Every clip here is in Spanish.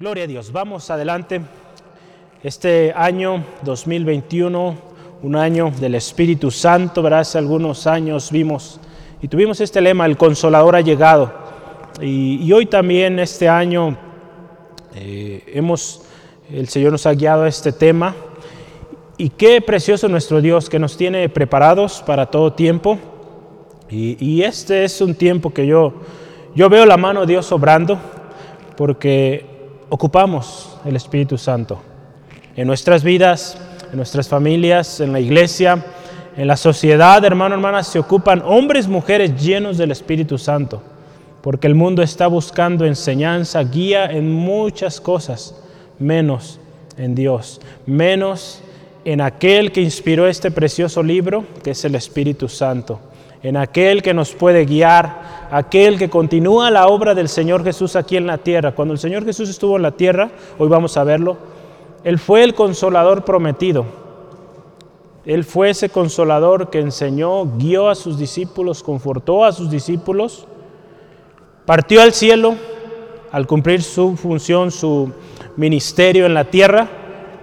Gloria a Dios. Vamos adelante. Este año 2021, un año del Espíritu Santo, ¿verdad? Hace algunos años vimos y tuvimos este lema, el consolador ha llegado. Y, hoy también, este año, eh, hemos, el Señor nos ha guiado a este tema. Y qué precioso nuestro Dios que nos tiene preparados para todo tiempo. Y, este es un tiempo que yo, yo veo la mano de Dios obrando, porque ocupamos el Espíritu Santo en nuestras vidas, en nuestras familias, en la iglesia, en la sociedad, hermano, hermanas, se ocupan hombres, mujeres llenos del Espíritu Santo, porque el mundo está buscando enseñanza, guía en muchas cosas, menos en Dios, menos en aquel que inspiró este precioso libro, que es el Espíritu Santo en aquel que nos puede guiar, aquel que continúa la obra del Señor Jesús aquí en la tierra. Cuando el Señor Jesús estuvo en la tierra, hoy vamos a verlo, Él fue el consolador prometido. Él fue ese consolador que enseñó, guió a sus discípulos, confortó a sus discípulos, partió al cielo al cumplir su función, su ministerio en la tierra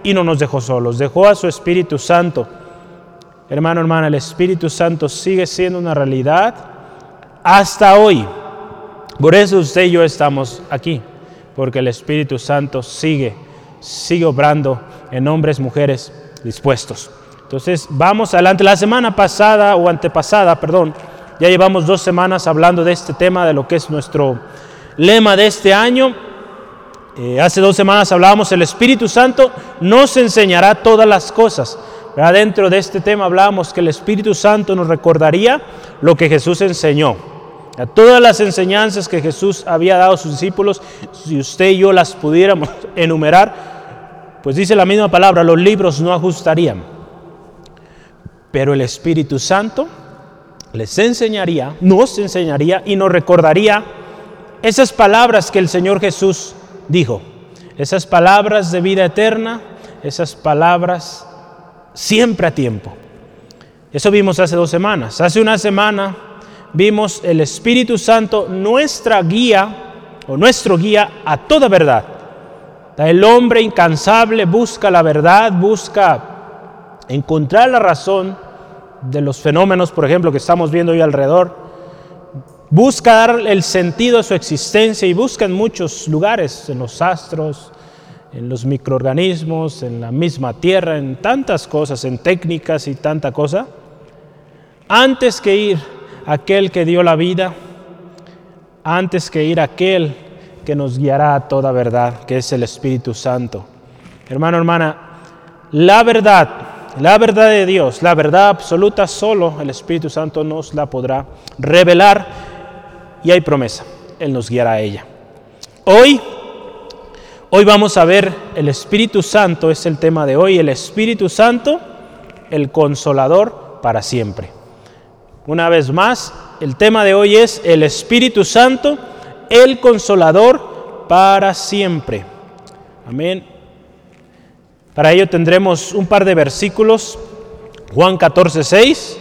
y no nos dejó solos, dejó a su Espíritu Santo Hermano, hermana, el Espíritu Santo sigue siendo una realidad hasta hoy. Por eso usted y yo estamos aquí, porque el Espíritu Santo sigue, sigue obrando en hombres, mujeres dispuestos. Entonces, vamos adelante. La semana pasada o antepasada, perdón, ya llevamos dos semanas hablando de este tema, de lo que es nuestro lema de este año. Eh, hace dos semanas hablábamos, el Espíritu Santo nos enseñará todas las cosas. Dentro de este tema hablábamos que el Espíritu Santo nos recordaría lo que Jesús enseñó. A todas las enseñanzas que Jesús había dado a sus discípulos, si usted y yo las pudiéramos enumerar, pues dice la misma palabra, los libros no ajustarían. Pero el Espíritu Santo les enseñaría, nos enseñaría y nos recordaría esas palabras que el Señor Jesús dijo, esas palabras de vida eterna, esas palabras siempre a tiempo. Eso vimos hace dos semanas. Hace una semana vimos el Espíritu Santo, nuestra guía o nuestro guía a toda verdad. El hombre incansable busca la verdad, busca encontrar la razón de los fenómenos, por ejemplo, que estamos viendo hoy alrededor. Busca dar el sentido a su existencia y busca en muchos lugares, en los astros, en los microorganismos, en la misma tierra, en tantas cosas, en técnicas y tanta cosa, antes que ir aquel que dio la vida, antes que ir aquel que nos guiará a toda verdad, que es el Espíritu Santo. Hermano, hermana, la verdad, la verdad de Dios, la verdad absoluta, solo el Espíritu Santo nos la podrá revelar y hay promesa, Él nos guiará a ella. Hoy Hoy vamos a ver el Espíritu Santo, es el tema de hoy, el Espíritu Santo, el consolador para siempre. Una vez más, el tema de hoy es el Espíritu Santo, el consolador para siempre. Amén. Para ello tendremos un par de versículos, Juan 14, 6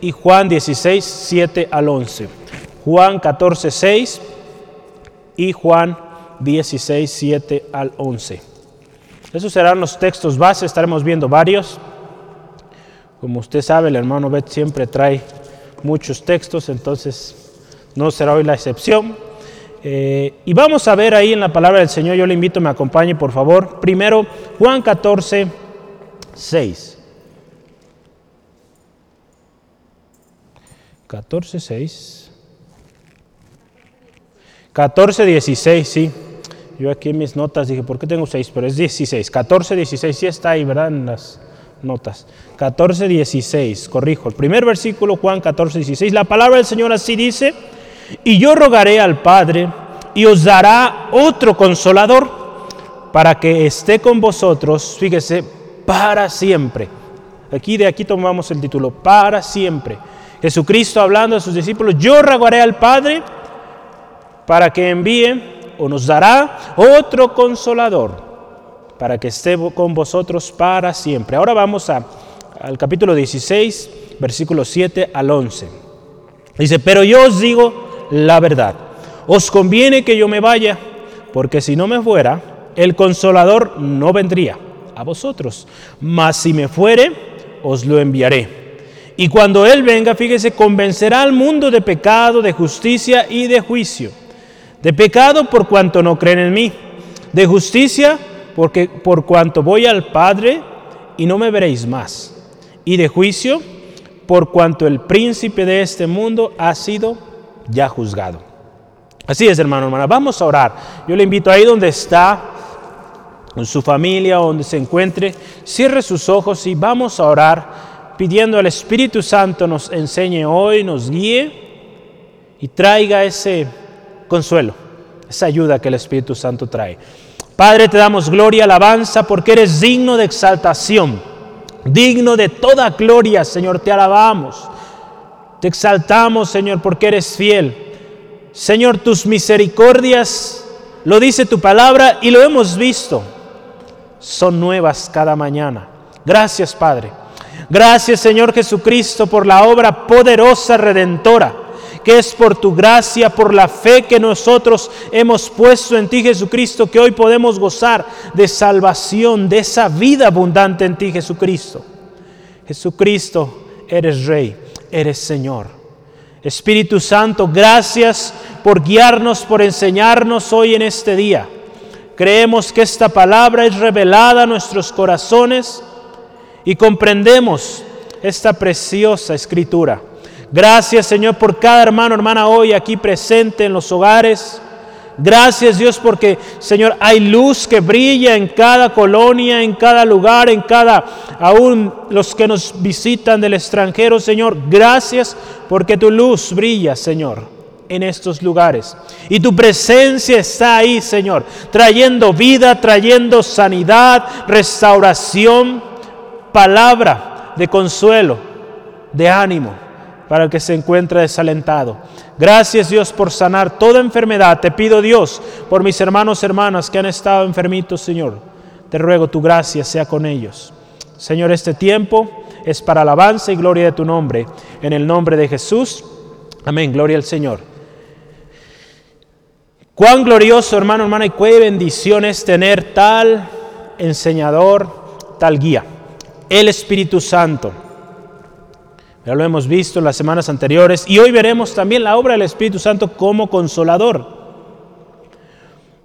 y Juan 16, 7 al 11. Juan 14, 6 y Juan 16, 7 al 11. Esos serán los textos base, estaremos viendo varios. Como usted sabe, el hermano Bet siempre trae muchos textos, entonces no será hoy la excepción. Eh, y vamos a ver ahí en la palabra del Señor, yo le invito, me acompañe por favor. Primero, Juan 14, 6. 14, 6. 14, 16, sí. Yo aquí en mis notas dije, ¿por qué tengo 6? Pero es 16. 14, 16, sí está ahí, ¿verdad? En las notas. 14, 16, corrijo. El primer versículo, Juan 14, 16. La palabra del Señor así dice, y yo rogaré al Padre y os dará otro consolador para que esté con vosotros, fíjese, para siempre. Aquí de aquí tomamos el título, para siempre. Jesucristo hablando a sus discípulos, yo rogaré al Padre para que envíe o nos dará otro consolador para que esté con vosotros para siempre. Ahora vamos a, al capítulo 16, versículos 7 al 11. Dice, pero yo os digo la verdad, os conviene que yo me vaya, porque si no me fuera, el consolador no vendría a vosotros, mas si me fuere, os lo enviaré. Y cuando Él venga, fíjese, convencerá al mundo de pecado, de justicia y de juicio. De pecado por cuanto no creen en mí. De justicia porque por cuanto voy al Padre y no me veréis más. Y de juicio por cuanto el príncipe de este mundo ha sido ya juzgado. Así es, hermano, hermana. Vamos a orar. Yo le invito ahí donde está, en su familia, donde se encuentre, cierre sus ojos y vamos a orar pidiendo al Espíritu Santo nos enseñe hoy, nos guíe y traiga ese consuelo, esa ayuda que el Espíritu Santo trae. Padre, te damos gloria, alabanza, porque eres digno de exaltación, digno de toda gloria, Señor, te alabamos. Te exaltamos, Señor, porque eres fiel Señor, tus misericordias, lo dice tu palabra y lo hemos visto, son nuevas cada mañana. Gracias, Padre. Gracias, Señor Jesucristo, por la obra poderosa redentora, que es por tu gracia, por la fe que nosotros hemos puesto en ti, Jesucristo, que hoy podemos gozar de salvación, de esa vida abundante en ti, Jesucristo. Jesucristo, eres Rey, eres Señor. Espíritu Santo, gracias por guiarnos, por enseñarnos hoy en este día. Creemos que esta palabra es revelada a nuestros corazones y comprendemos esta preciosa escritura. Gracias Señor por cada hermano, hermana hoy aquí presente en los hogares Gracias Dios porque, Señor, hay luz que brilla en cada colonia, en cada lugar, en cada, aún los que nos visitan del extranjero, Señor. Gracias porque tu luz brilla, Señor, en estos lugares. Y tu presencia está ahí, Señor, trayendo vida, trayendo sanidad, restauración, palabra de consuelo, de ánimo para el que se encuentra desalentado. Gracias Dios por sanar toda enfermedad. Te pido Dios por mis hermanos hermanas que han estado enfermitos, Señor. Te ruego tu gracia sea con ellos. Señor, este tiempo es para alabanza y gloria de tu nombre. En el nombre de Jesús. Amén. Gloria al Señor. Cuán glorioso, hermano, hermana, y qué bendición es tener tal enseñador, tal guía. El Espíritu Santo. Ya lo hemos visto en las semanas anteriores y hoy veremos también la obra del Espíritu Santo como consolador.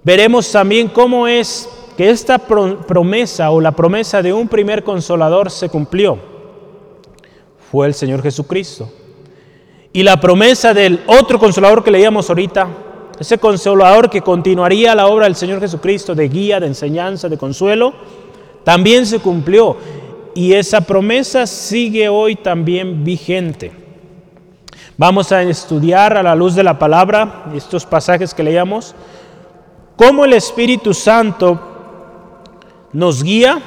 Veremos también cómo es que esta promesa o la promesa de un primer consolador se cumplió. Fue el Señor Jesucristo. Y la promesa del otro consolador que leíamos ahorita, ese consolador que continuaría la obra del Señor Jesucristo de guía, de enseñanza, de consuelo, también se cumplió y esa promesa sigue hoy también vigente. Vamos a estudiar a la luz de la palabra estos pasajes que leíamos, cómo el Espíritu Santo nos guía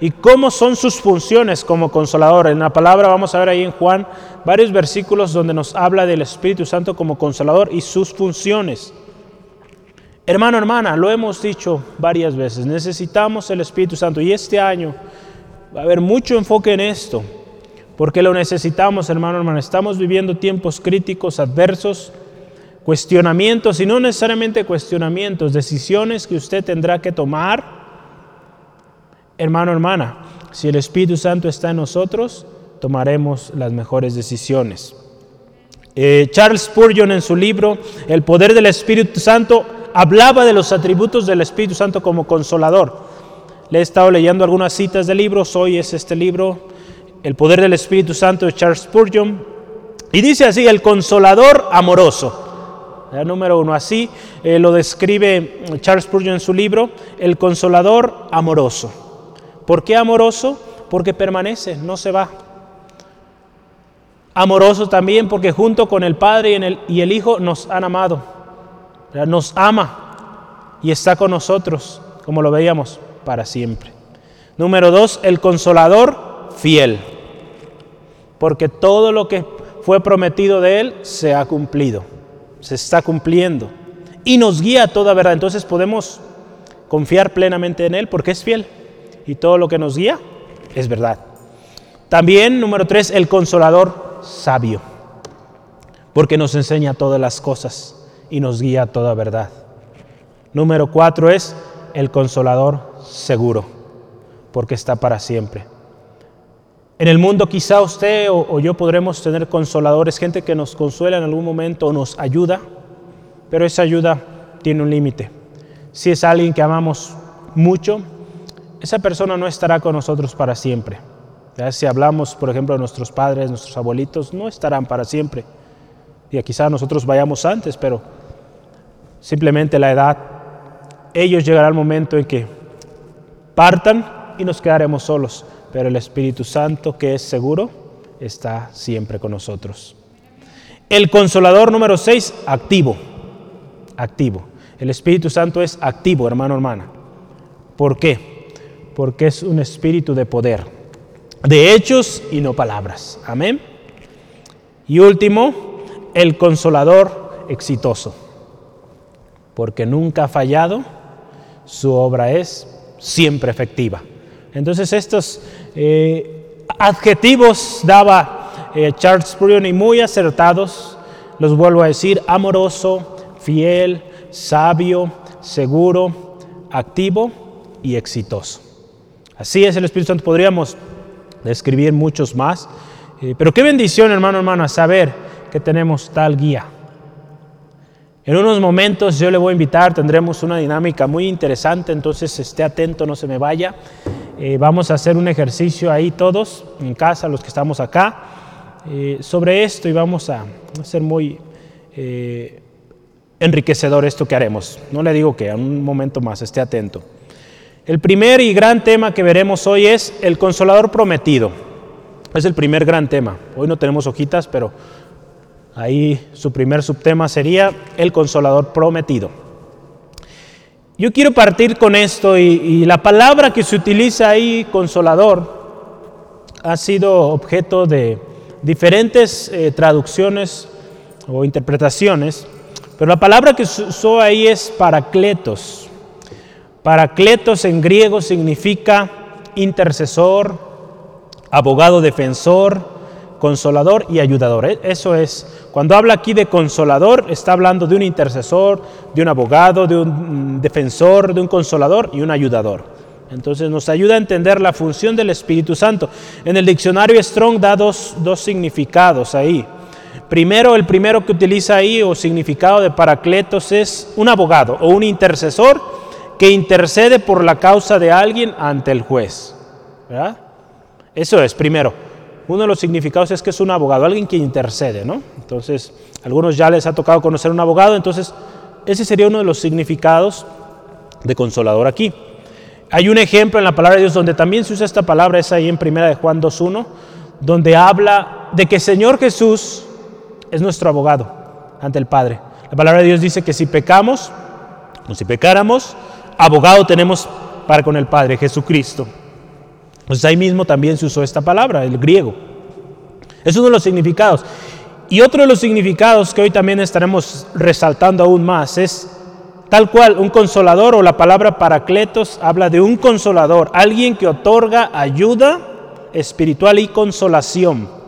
y cómo son sus funciones como consolador. En la palabra vamos a ver ahí en Juan varios versículos donde nos habla del Espíritu Santo como consolador y sus funciones. Hermano, hermana, lo hemos dicho varias veces, necesitamos el Espíritu Santo y este año Va a haber mucho enfoque en esto, porque lo necesitamos, hermano, hermano. Estamos viviendo tiempos críticos, adversos, cuestionamientos, y no necesariamente cuestionamientos, decisiones que usted tendrá que tomar. Hermano, hermana, si el Espíritu Santo está en nosotros, tomaremos las mejores decisiones. Eh, Charles Spurgeon en su libro El poder del Espíritu Santo hablaba de los atributos del Espíritu Santo como consolador. Le he estado leyendo algunas citas de libros, hoy es este libro, El poder del Espíritu Santo de Charles Spurgeon, y dice así, el consolador amoroso. Número uno, así eh, lo describe Charles Spurgeon en su libro, el consolador amoroso. ¿Por qué amoroso? Porque permanece, no se va. Amoroso también porque junto con el Padre y el Hijo nos han amado. Nos ama y está con nosotros, como lo veíamos para siempre. Número dos, el consolador fiel, porque todo lo que fue prometido de Él se ha cumplido, se está cumpliendo y nos guía a toda verdad. Entonces podemos confiar plenamente en Él porque es fiel y todo lo que nos guía es verdad. También, número tres, el consolador sabio, porque nos enseña todas las cosas y nos guía a toda verdad. Número cuatro es el consolador seguro, porque está para siempre. En el mundo quizá usted o, yo podremos tener consoladores, gente que nos consuela en algún momento o nos ayuda, pero esa ayuda tiene un límite. Si es alguien que amamos mucho, esa persona no estará con nosotros para siempre. Si hablamos, por ejemplo, de nuestros padres, nuestros abuelitos, no estarán para siempre. Y quizá nosotros vayamos antes, pero simplemente la edad, ellos llegará el momento en que partan y nos quedaremos solos, pero el Espíritu Santo, que es seguro, está siempre con nosotros. El consolador número 6, activo, activo. El Espíritu Santo es activo, hermano, hermana. ¿Por qué? Porque es un espíritu de poder, de hechos y no palabras. Amén. Y último, el consolador exitoso, porque nunca ha fallado, su obra es siempre efectiva. Entonces estos eh, adjetivos daba eh, Charles Spurgeon y muy acertados, los vuelvo a decir, amoroso, fiel, sabio, seguro, activo y exitoso. Así es el Espíritu Santo, podríamos describir muchos más, eh, pero qué bendición hermano, hermana, saber que tenemos tal guía. En unos momentos yo le voy a invitar, tendremos una dinámica muy interesante, entonces esté atento, no se me vaya. Eh, vamos a hacer un ejercicio ahí todos, en casa, los que estamos acá, eh, sobre esto y vamos a hacer muy eh, enriquecedor esto que haremos. No le digo que, a un momento más, esté atento. El primer y gran tema que veremos hoy es el consolador prometido. Es el primer gran tema. Hoy no tenemos hojitas, pero Ahí su primer subtema sería el consolador prometido. Yo quiero partir con esto y, la palabra que se utiliza ahí, consolador, ha sido objeto de diferentes eh, traducciones o interpretaciones, pero la palabra que se usó ahí es paracletos. Paracletos en griego significa intercesor, abogado defensor, consolador y ayudador. E, eso es, cuando habla aquí de consolador, está hablando de un intercesor, de un abogado, de un mm, defensor, de un consolador y un ayudador. Entonces nos ayuda a entender la función del Espíritu Santo. En el diccionario Strong da dos, dos significados ahí. Primero, el primero que utiliza ahí o significado de paracletos es un abogado o un intercesor que intercede por la causa de alguien ante el juez. Eso es, primero. Uno de los significados es que es un abogado, alguien que intercede, ¿no? Entonces, a algunos ya les ha tocado conocer un abogado, entonces ese sería uno de los significados de consolador aquí. Hay un ejemplo en la palabra de Dios donde también se usa esta palabra, es ahí en primera de Juan 2.1, donde habla de que Señor Jesús es nuestro abogado ante el Padre. La palabra de Dios dice que si pecamos, o si pecáramos, abogado tenemos para con el Padre, Jesucristo. Entonces ahí mismo también se usó esta palabra, el griego. Es uno de los significados. Y otro de los significados que hoy también estaremos resaltando aún más es tal cual un consolador o la palabra paracletos habla de un consolador, alguien que otorga ayuda espiritual y consolación.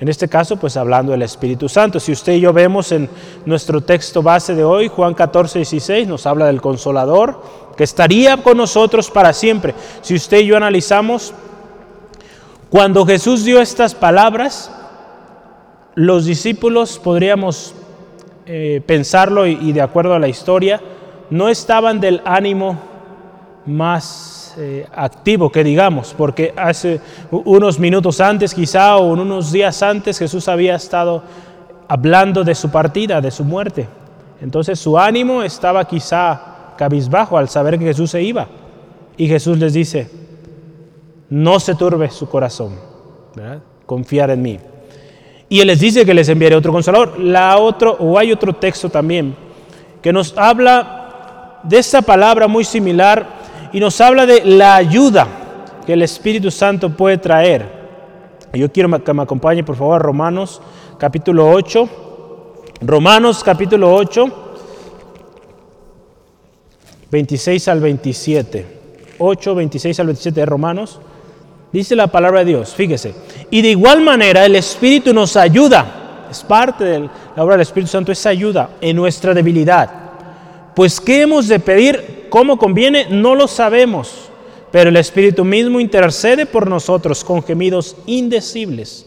En este caso, pues hablando del Espíritu Santo. Si usted y yo vemos en nuestro texto base de hoy, Juan 14, 16, nos habla del consolador, que estaría con nosotros para siempre. Si usted y yo analizamos, cuando Jesús dio estas palabras, los discípulos, podríamos eh, pensarlo y, de acuerdo a la historia, no estaban del ánimo más eh, activo que digamos, porque hace unos minutos antes quizá o unos días antes Jesús había estado hablando de su partida, de su muerte. Entonces su ánimo estaba quizá cabizbajo al saber que Jesús se iba. Y Jesús les dice, no se turbe su corazón, confiar en mí. Y Él les dice que les enviaré otro consolador. La otro, o hay otro texto también que nos habla de esta palabra muy similar y nos habla de la ayuda que el Espíritu Santo puede traer. Yo quiero que me acompañe por favor Romanos capítulo 8. Romanos capítulo 8 26 al 27. 8, 26 al 27 de Romanos. Dice la palabra de Dios, fíjese. Y de igual manera el Espíritu nos ayuda. Es parte de la obra del Espíritu Santo, esa ayuda en nuestra debilidad. Pues ¿qué hemos de pedir cómo conviene, no lo sabemos, pero el Espíritu mismo intercede por nosotros con gemidos indecibles.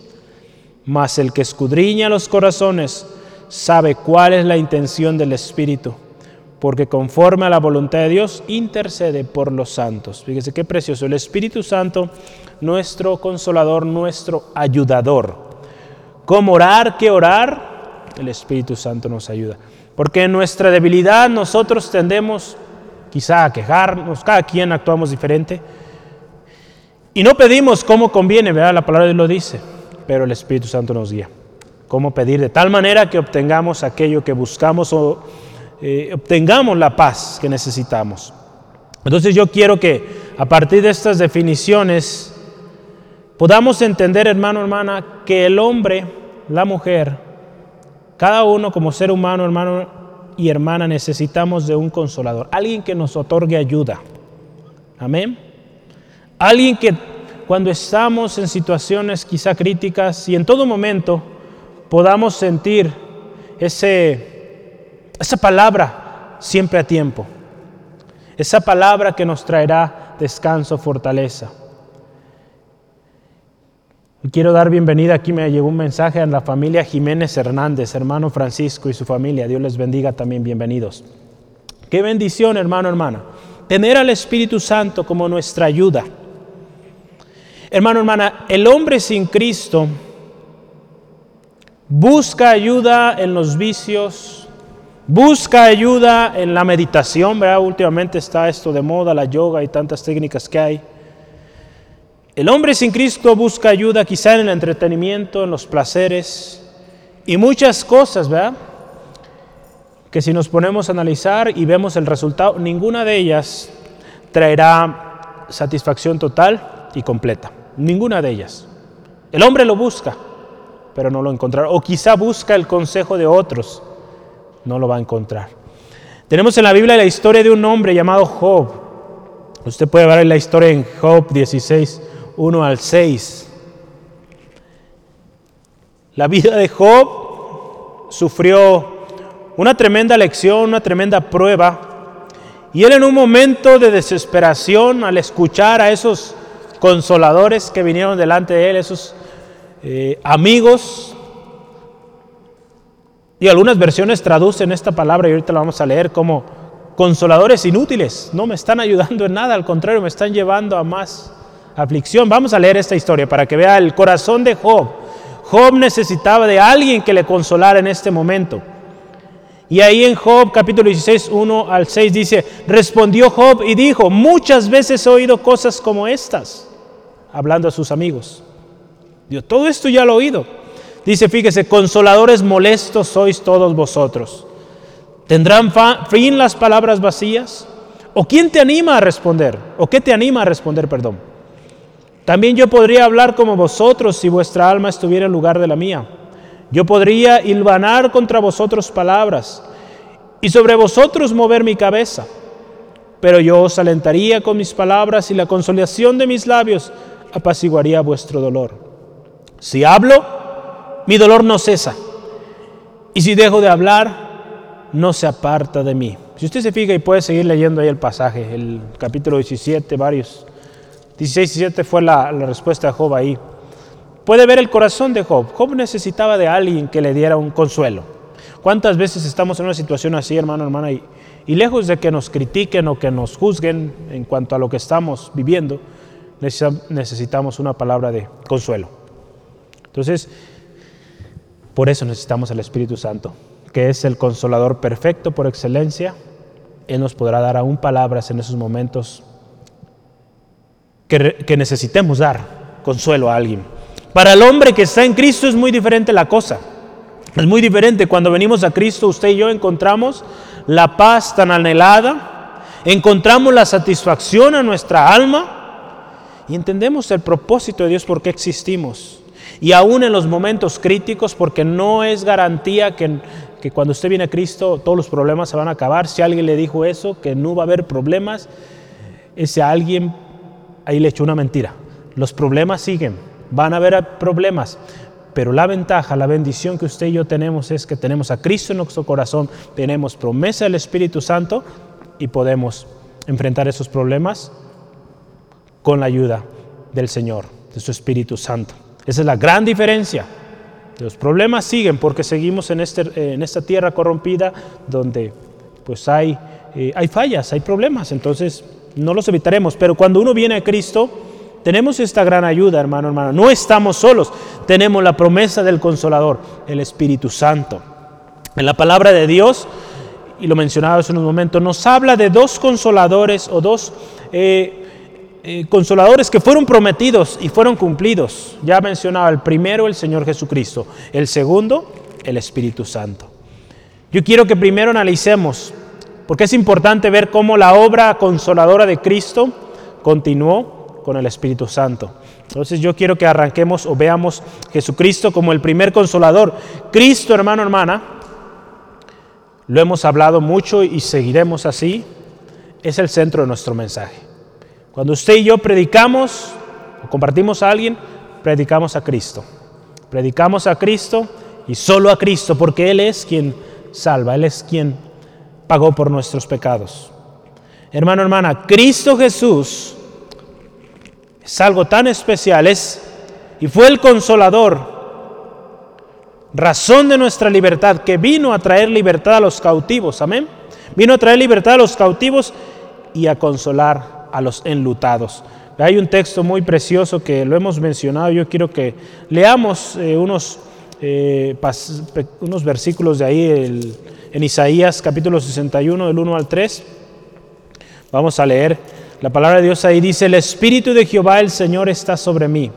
Mas el que escudriña los corazones sabe cuál es la intención del Espíritu, porque conforme a la voluntad de Dios intercede por los santos. Fíjese qué precioso, el Espíritu Santo, nuestro consolador, nuestro ayudador. ¿Cómo orar? ¿Qué orar? El Espíritu Santo nos ayuda. Porque en nuestra debilidad nosotros tendemos quizá a quejarnos, cada quien actuamos diferente. Y no pedimos como conviene, ¿verdad? La palabra de Dios lo dice, pero el Espíritu Santo nos guía. Cómo pedir de tal manera que obtengamos aquello que buscamos o eh, obtengamos la paz que necesitamos. Entonces yo quiero que a partir de estas definiciones podamos entender, hermano, hermana, que el hombre, la mujer, cada uno como ser humano, hermano y hermana, necesitamos de un consolador, alguien que nos otorgue ayuda. Amén. Alguien que cuando estamos en situaciones quizá críticas y en todo momento podamos sentir ese, esa palabra siempre a tiempo. Esa palabra que nos traerá descanso, fortaleza. Quiero dar bienvenida, aquí me llegó un mensaje a la familia Jiménez Hernández, hermano Francisco y su familia. Dios les bendiga también, bienvenidos. Qué bendición, hermano, hermana. Tener al Espíritu Santo como nuestra ayuda. Hermano, hermana, el hombre sin Cristo busca ayuda en los vicios, busca ayuda en la meditación, ¿verdad? Últimamente está esto de moda, la yoga y tantas técnicas que hay el hombre sin Cristo busca ayuda quizá en el entretenimiento, en los placeres y muchas cosas, ¿verdad? Que si nos ponemos a analizar y vemos el resultado, ninguna de ellas traerá satisfacción total y completa. Ninguna de ellas. El hombre lo busca, pero no lo encontrará. O quizá busca el consejo de otros, no lo va a encontrar. Tenemos en la Biblia la historia de un hombre llamado Job. Usted puede ver la historia en Job 16, 1 al 6. La vida de Job sufrió una tremenda lección, una tremenda prueba. Y él en un momento de desesperación, al escuchar a esos consoladores que vinieron delante de él, esos eh, amigos, y algunas versiones traducen esta palabra y ahorita la vamos a leer como consoladores inútiles. No me están ayudando en nada, al contrario, me están llevando a más Vamos a leer esta historia para que vea el corazón de Job. Job necesitaba de alguien que le consolara en este momento. Y ahí en Job capítulo 16, 1 al 6 dice, respondió Job y dijo, muchas veces he oído cosas como estas, hablando a sus amigos. Dios, todo esto ya lo he oído. Dice, fíjese, consoladores molestos sois todos vosotros. ¿Tendrán fin las palabras vacías? ¿O quién te anima a responder? ¿O qué te anima a responder, perdón? También yo podría hablar como vosotros si vuestra alma estuviera en lugar de la mía. Yo podría hilvanar contra vosotros palabras y sobre vosotros mover mi cabeza. Pero yo os alentaría con mis palabras y la consolación de mis labios apaciguaría vuestro dolor. Si hablo, mi dolor no cesa. Y si dejo de hablar, no se aparta de mí. Si usted se fija y puede seguir leyendo ahí el pasaje, el capítulo 17, varios 16 y 17 fue la, respuesta de Job ahí. Puede ver el corazón de Job. Job necesitaba de alguien que le diera un consuelo. ¿Cuántas veces estamos en una situación así, hermano, hermana? Y, y lejos de que nos critiquen o que nos juzguen en cuanto a lo que estamos viviendo, necesitamos una palabra de consuelo. Entonces, por eso necesitamos al Espíritu Santo, que es el consolador perfecto por excelencia. Él nos podrá dar aún palabras en esos momentos que, necesitemos dar consuelo a alguien. Para el hombre que está en Cristo es muy diferente la cosa. Es muy diferente. Cuando venimos a Cristo, usted y yo encontramos la paz tan anhelada, encontramos la satisfacción a nuestra alma y entendemos el propósito de Dios por qué existimos. Y aún en los momentos críticos, porque no es garantía que, que cuando usted viene a Cristo todos los problemas se van a acabar. Si alguien le dijo eso, que no va a haber problemas, ese alguien ahí le echó una mentira. Los problemas siguen, van a haber problemas, pero la ventaja, la bendición que usted y yo tenemos es que tenemos a Cristo en nuestro corazón, tenemos promesa del Espíritu Santo y podemos enfrentar esos problemas con la ayuda del Señor, de su Espíritu Santo. Esa es la gran diferencia. Los problemas siguen porque seguimos en, este, en esta tierra corrompida donde pues hay, eh, hay fallas, hay problemas, entonces no los evitaremos. Pero cuando uno viene a Cristo, tenemos esta gran ayuda, hermano, hermano. No estamos solos, tenemos la promesa del Consolador, el Espíritu Santo. En la palabra de Dios, y lo mencionaba hace unos momentos, nos habla de dos consoladores o dos eh, eh, consoladores que fueron prometidos y fueron cumplidos. Ya mencionaba el primero, el Señor Jesucristo. El segundo, el Espíritu Santo. Yo quiero que primero analicemos, porque es importante ver cómo la obra consoladora de Cristo continuó con el Espíritu Santo. Entonces yo quiero que arranquemos o veamos Jesucristo como el primer consolador. Cristo, hermano, hermana, lo hemos hablado mucho y seguiremos así, es el centro de nuestro mensaje. Cuando usted y yo predicamos o compartimos a alguien, predicamos a Cristo. Predicamos a Cristo y solo a Cristo, porque Él es quien salva, Él es quien pagó por nuestros pecados. Hermano, hermana, Cristo Jesús es algo tan especial, es y fue el consolador, razón de nuestra libertad, que vino a traer libertad a los cautivos, amén. Vino a traer libertad a los cautivos y a consolar a los enlutados. Hay un texto muy precioso que lo hemos mencionado, yo quiero que leamos eh, unos, eh, unos versículos de ahí en Isaías capítulo 61 del 1 al 3. Vamos a leer la palabra de Dios ahí dice, el Espíritu de Jehová el Señor está sobre mí,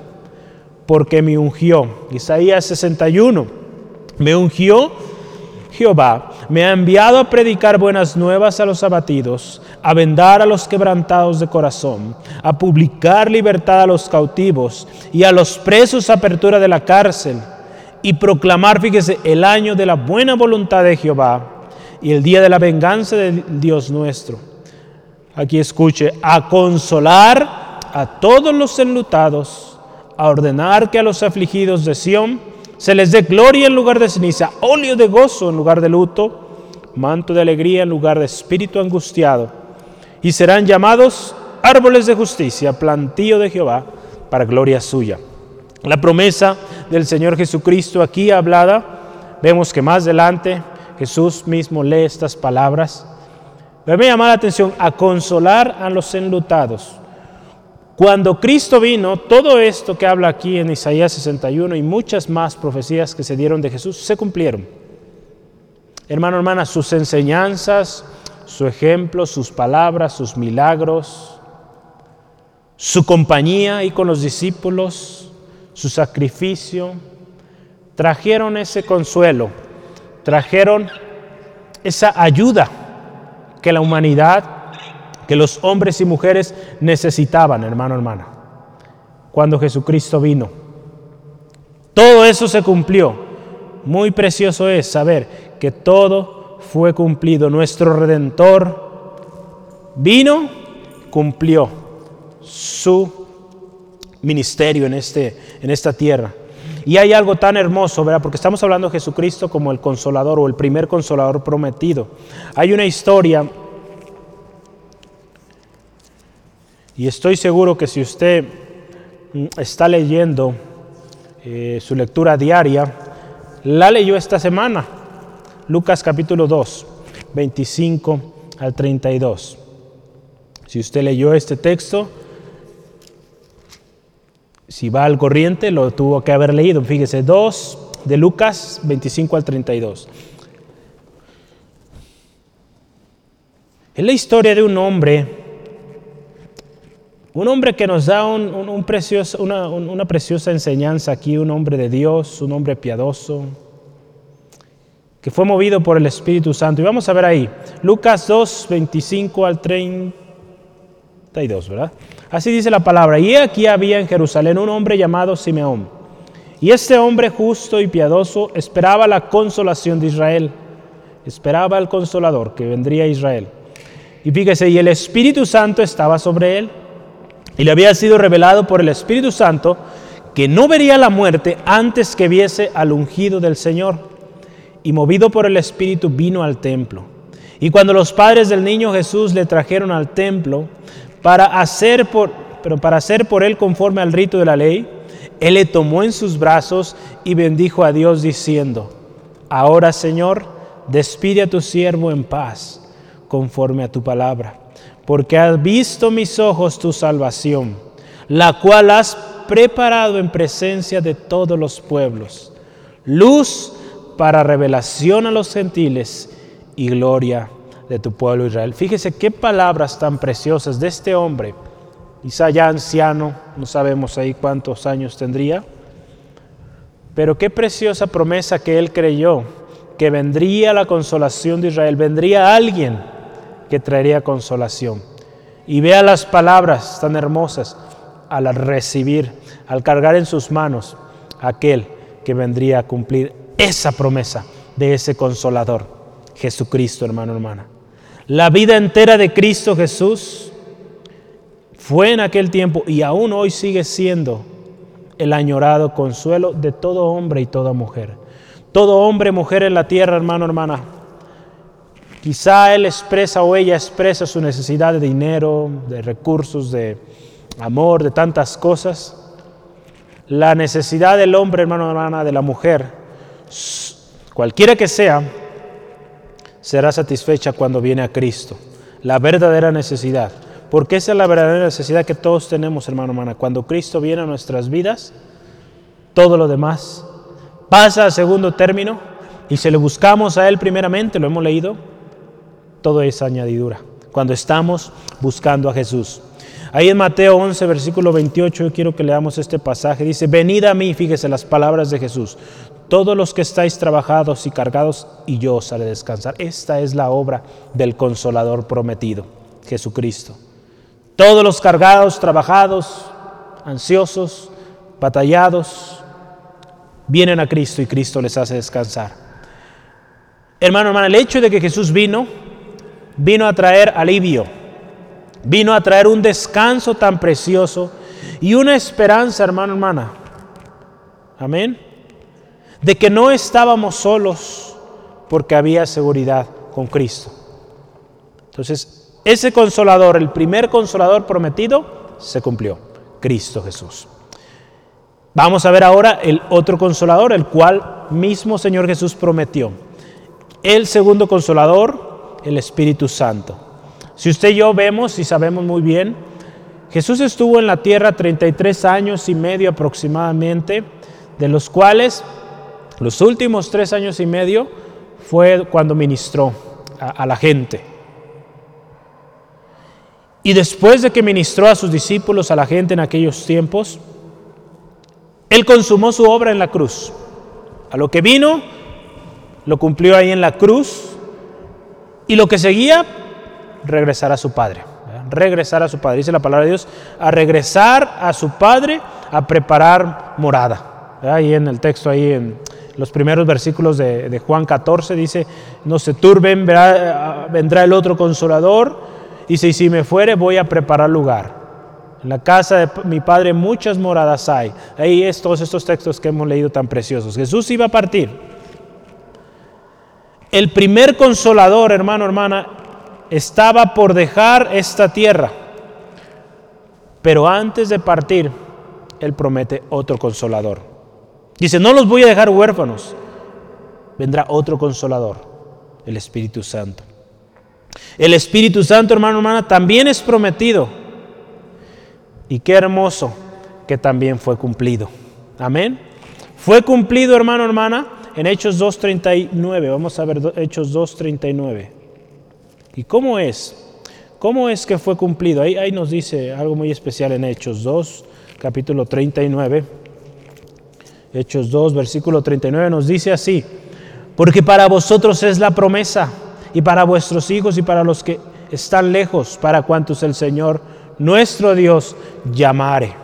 porque me ungió. Isaías 61, me ungió Jehová, me ha enviado a predicar buenas nuevas a los abatidos, a vendar a los quebrantados de corazón, a publicar libertad a los cautivos y a los presos apertura de la cárcel, y proclamar, fíjese, el año de la buena voluntad de Jehová y el día de la venganza de Dios nuestro aquí escuche, a consolar a todos los enlutados, a ordenar que a los afligidos de Sión se les dé gloria en lugar de ceniza, óleo de gozo en lugar de luto, manto de alegría en lugar de espíritu angustiado, y serán llamados árboles de justicia, plantío de Jehová, para gloria suya. La promesa del Señor Jesucristo aquí hablada, vemos que más adelante Jesús mismo lee estas palabras me llama la atención a consolar a los enlutados. Cuando Cristo vino, todo esto que habla aquí en Isaías 61 y muchas más profecías que se dieron de Jesús se cumplieron. Hermano, hermana, sus enseñanzas, su ejemplo, sus palabras, sus milagros, su compañía y con los discípulos, su sacrificio, trajeron ese consuelo, trajeron esa ayuda que la humanidad, que los hombres y mujeres necesitaban, hermano, hermana, cuando Jesucristo vino. Todo eso se cumplió. Muy precioso es saber que todo fue cumplido. Nuestro redentor vino, cumplió su ministerio en, este, en esta tierra. Y hay algo tan hermoso, ¿verdad? Porque estamos hablando de Jesucristo como el consolador o el primer consolador prometido. Hay una historia, y estoy seguro que si usted mm, está leyendo eh, su lectura diaria, la leyó esta semana. Lucas capítulo 2, 25 al 32. Si usted leyó este texto, si va al corriente, lo tuvo que haber leído. Fíjese, 2 de Lucas 25 al 32. Es la historia de un hombre, un hombre que nos da una, una preciosa enseñanza aquí, un hombre de Dios, un hombre piadoso, que fue movido por el Espíritu Santo. Y vamos a ver ahí, Lucas 2, 25 al 32, ¿verdad? Así dice la palabra. Y aquí había en Jerusalén un hombre llamado Simeón. Y este hombre justo y piadoso esperaba la consolación de Israel. Esperaba al consolador que vendría a Israel. Y fíjese, y el Espíritu Santo estaba sobre él. Y le había sido revelado por el Espíritu Santo que no vería la muerte antes que viese al ungido del Señor. Y movido por el Espíritu vino al templo. Y cuando los padres del niño Jesús le trajeron al templo para hacer por, pero para hacer por él conforme al rito de la ley, él le tomó en sus brazos y bendijo a Dios diciendo, Ahora Señor, despide a tu siervo en paz, conforme a tu palabra, porque has visto mis ojos tu salvación, la cual has preparado en presencia de todos los pueblos, luz para revelación a los gentiles y gloria de tu pueblo Israel. Fíjese qué palabras tan preciosas de este hombre, quizá ya anciano, no sabemos ahí cuántos años tendría, pero qué preciosa promesa que él creyó, que vendría la consolación de Israel, vendría alguien que traería consolación. Y vea las palabras tan hermosas al recibir, al cargar en sus manos aquel que vendría a cumplir esa promesa de ese consolador, Jesucristo, hermano, hermana. La vida entera de Cristo Jesús fue en aquel tiempo y aún hoy sigue siendo el añorado consuelo de todo hombre y toda mujer. Todo hombre, mujer en la tierra, hermano, hermana. Quizá él expresa o ella expresa su necesidad de dinero, de recursos, de amor, de tantas cosas. La necesidad del hombre, hermano, hermana, de la mujer, cualquiera que sea, será satisfecha cuando viene a Cristo. La verdadera necesidad. Porque esa es la verdadera necesidad que todos tenemos, hermano, hermana. Cuando Cristo viene a nuestras vidas, todo lo demás pasa a segundo término y si le buscamos a Él primeramente, lo hemos leído, todo es añadidura. Cuando estamos buscando a Jesús. Ahí en Mateo 11, versículo 28, yo quiero que leamos este pasaje. Dice, venid a mí, fíjese las palabras de Jesús, todos los que estáis trabajados y cargados, y yo os haré descansar. Esta es la obra del consolador prometido, Jesucristo. Todos los cargados, trabajados, ansiosos, batallados, vienen a Cristo y Cristo les hace descansar. Hermano, hermano, el hecho de que Jesús vino, vino a traer alivio, vino a traer un descanso tan precioso y una esperanza, hermano, hermana. Amén. De que no estábamos solos porque había seguridad con Cristo. Entonces, ese consolador, el primer consolador prometido, se cumplió, Cristo Jesús. Vamos a ver ahora el otro consolador, el cual mismo Señor Jesús prometió. El segundo consolador, el Espíritu Santo. Si usted y yo vemos y sabemos muy bien, Jesús estuvo en la tierra 33 años y medio aproximadamente, de los cuales los últimos tres años y medio fue cuando ministró a, la gente. Y después de que ministró a sus discípulos, a la gente en aquellos tiempos, Él consumó su obra en la cruz. A lo que vino, lo cumplió ahí en la cruz. Y lo que seguía, regresar a su Padre. Regresar a su Padre. Dice la palabra de Dios, a regresar a su Padre, a preparar morada. Ahí en el texto, ahí en los primeros versículos de, Juan 14, dice, no se turben, vendrá el otro consolador Dice, y si me fuere, voy a preparar lugar. En la casa de mi padre muchas moradas hay. Ahí es todos estos textos que hemos leído tan preciosos. Jesús iba a partir. El primer consolador, hermano, hermana, estaba por dejar esta tierra. Pero antes de partir, Él promete otro consolador. Dice, no los voy a dejar huérfanos. Vendrá otro consolador, el Espíritu Santo. El Espíritu Santo, hermano, hermana, también es prometido. Y qué hermoso que también fue cumplido. Amén. Fue cumplido, hermano, hermana, en Hechos 2.39. Vamos a ver Hechos 2.39. ¿Y cómo es? ¿Cómo es que fue cumplido? Ahí, ahí nos dice algo muy especial en Hechos 2, capítulo 39. Hechos 2, versículo 39 nos dice así, porque para vosotros es la promesa y para vuestros hijos y para los que están lejos, para cuantos el Señor nuestro Dios llamare.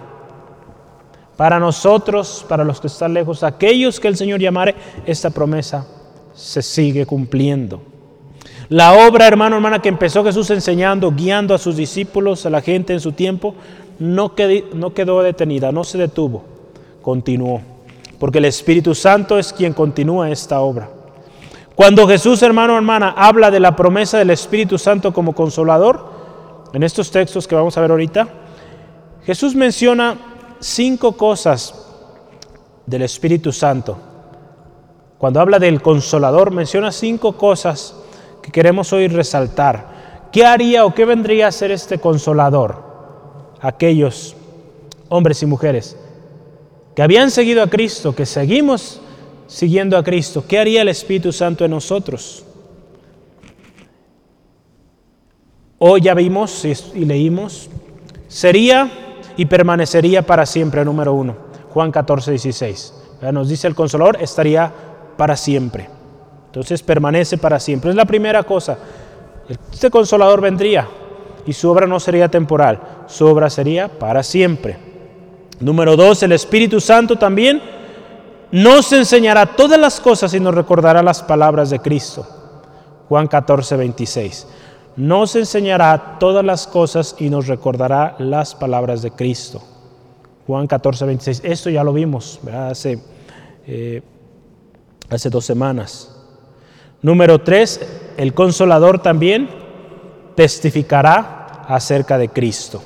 Para nosotros, para los que están lejos, aquellos que el Señor llamare, esta promesa se sigue cumpliendo. La obra, hermano, hermana, que empezó Jesús enseñando, guiando a sus discípulos, a la gente en su tiempo, no quedó, no quedó detenida, no se detuvo, continuó. Porque el Espíritu Santo es quien continúa esta obra. Cuando Jesús, hermano hermana, habla de la promesa del Espíritu Santo como consolador, en estos textos que vamos a ver ahorita, Jesús menciona cinco cosas del Espíritu Santo. Cuando habla del consolador, menciona cinco cosas que queremos hoy resaltar. ¿Qué haría o qué vendría a ser este consolador? Aquellos hombres y mujeres que habían seguido a Cristo, que seguimos siguiendo a Cristo, ¿qué haría el Espíritu Santo en nosotros? Hoy ya vimos y leímos, sería y permanecería para siempre, número uno, Juan 14, 16. Nos dice el consolador, estaría para siempre. Entonces permanece para siempre. Es la primera cosa. Este consolador vendría y su obra no sería temporal, su obra sería para siempre. Número dos, el Espíritu Santo también nos enseñará todas las cosas y nos recordará las palabras de Cristo. Juan 14, 26. Nos enseñará todas las cosas y nos recordará las palabras de Cristo. Juan 14, 26. Esto ya lo vimos hace, eh, hace dos semanas. Número tres, el consolador también testificará acerca de Cristo.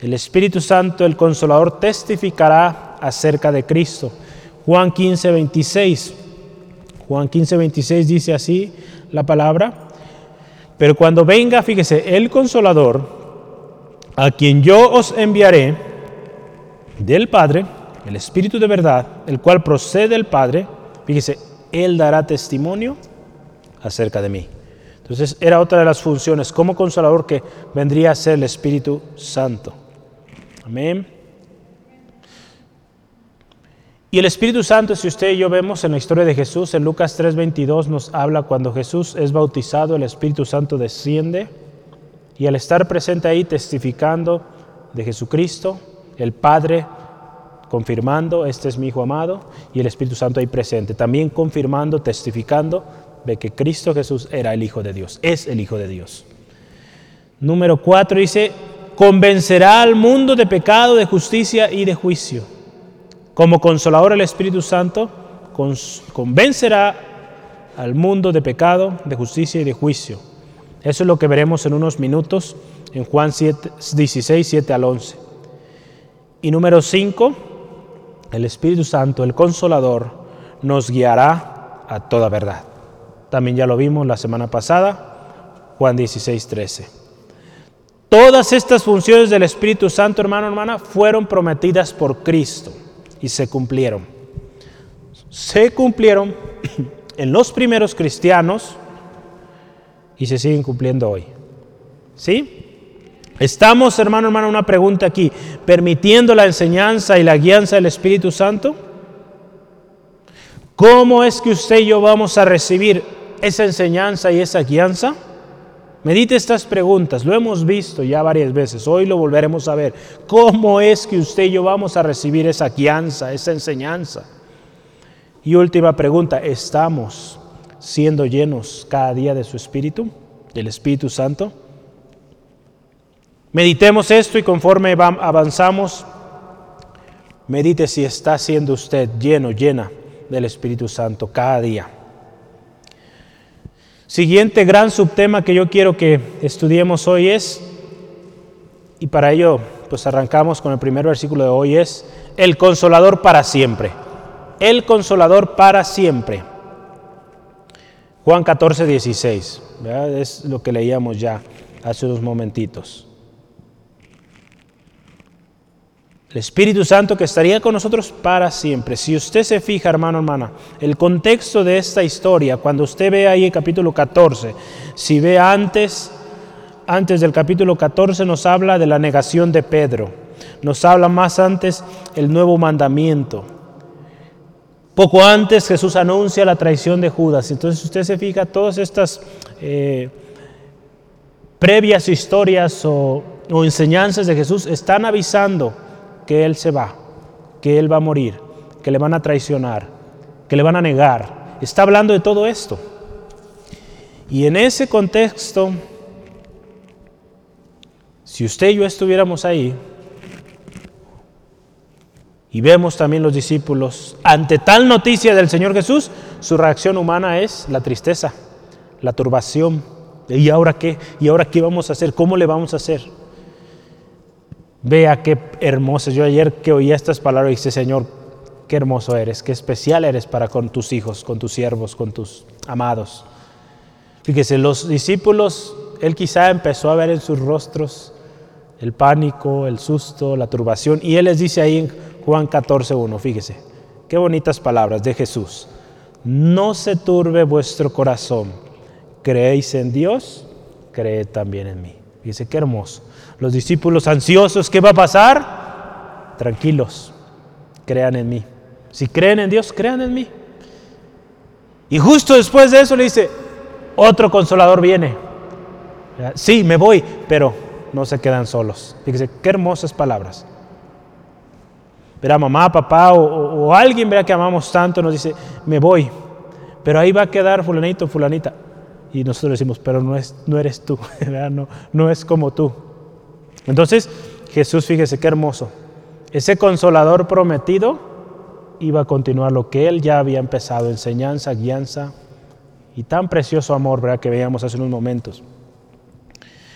El Espíritu Santo, el Consolador, testificará acerca de Cristo. Juan 15, 26. Juan 15, 26 dice así la palabra. Pero cuando venga, fíjese, el Consolador, a quien yo os enviaré del Padre, el Espíritu de verdad, el cual procede del Padre, fíjese, Él dará testimonio acerca de mí. Entonces era otra de las funciones como consolador que vendría a ser el Espíritu Santo. Amén. Y el Espíritu Santo, si usted y yo vemos en la historia de Jesús, en Lucas 3:22 nos habla cuando Jesús es bautizado, el Espíritu Santo desciende y al estar presente ahí testificando de Jesucristo, el Padre confirmando, este es mi Hijo amado, y el Espíritu Santo ahí presente, también confirmando, testificando de que Cristo Jesús era el Hijo de Dios, es el Hijo de Dios. Número 4 dice, convencerá al mundo de pecado, de justicia y de juicio. Como consolador el Espíritu Santo convencerá al mundo de pecado, de justicia y de juicio. Eso es lo que veremos en unos minutos en Juan 16, 7 al 11. Y número 5, el Espíritu Santo, el consolador, nos guiará a toda verdad. También ya lo vimos la semana pasada, Juan 16, 13. Todas estas funciones del Espíritu Santo, hermano, hermana, fueron prometidas por Cristo y se cumplieron. Se cumplieron en los primeros cristianos y se siguen cumpliendo hoy. ¿Sí? ¿Estamos, hermano, hermana, una pregunta aquí, permitiendo la enseñanza y la guianza del Espíritu Santo? ¿Cómo es que usted y yo vamos a recibir esa enseñanza y esa guianza? Medite estas preguntas, lo hemos visto ya varias veces, hoy lo volveremos a ver. ¿Cómo es que usted y yo vamos a recibir esa guianza, esa enseñanza? Y última pregunta, ¿estamos siendo llenos cada día de su Espíritu, del Espíritu Santo? Meditemos esto y conforme avanzamos, medite si está siendo usted lleno, llena del Espíritu Santo cada día. Siguiente gran subtema que yo quiero que estudiemos hoy es, y para ello pues arrancamos con el primer versículo de hoy, es el consolador para siempre. El consolador para siempre. Juan 14, 16. Es lo que leíamos ya hace unos momentitos. El Espíritu Santo que estaría con nosotros para siempre. Si usted se fija, hermano, hermana, el contexto de esta historia, cuando usted ve ahí el capítulo 14, si ve antes, antes del capítulo 14 nos habla de la negación de Pedro, nos habla más antes el nuevo mandamiento. Poco antes Jesús anuncia la traición de Judas. Entonces usted se fija, todas estas eh, previas historias o enseñanzas de Jesús están avisando que Él se va, que Él va a morir, que le van a traicionar, que le van a negar. Está hablando de todo esto. Y en ese contexto, si usted y yo estuviéramos ahí, y vemos también los discípulos, ante tal noticia del Señor Jesús, su reacción humana es la tristeza, la turbación. ¿Y ahora qué? ¿Y ahora qué vamos a hacer? ¿Cómo le vamos a hacer? Vea qué hermoso. Yo ayer que oí estas palabras dije, Señor, qué hermoso eres, qué especial eres para con tus hijos, con tus siervos, con tus amados. Fíjese, los discípulos, él quizá empezó a ver en sus rostros el pánico, el susto, la turbación, y él les dice ahí en Juan 14.1, fíjese, qué bonitas palabras de Jesús. No se turbe vuestro corazón, creéis en Dios, creed también en mí. Fíjese, qué hermoso. Los discípulos ansiosos, ¿qué va a pasar? Tranquilos, crean en mí. Si creen en Dios, crean en mí. Y justo después de eso le dice, otro consolador viene. Sí, me voy, pero no se quedan solos. Fíjese, qué hermosas palabras. Verá, mamá, papá o, alguien verá que amamos tanto nos dice, me voy, pero ahí va a quedar fulanito, fulanita. Y nosotros decimos, pero no, es, no eres tú, no, no es como tú. Entonces, Jesús, fíjese qué hermoso. Ese consolador prometido iba a continuar lo que él ya había empezado, enseñanza, guianza, y tan precioso amor, ¿verdad? Que veíamos hace unos momentos.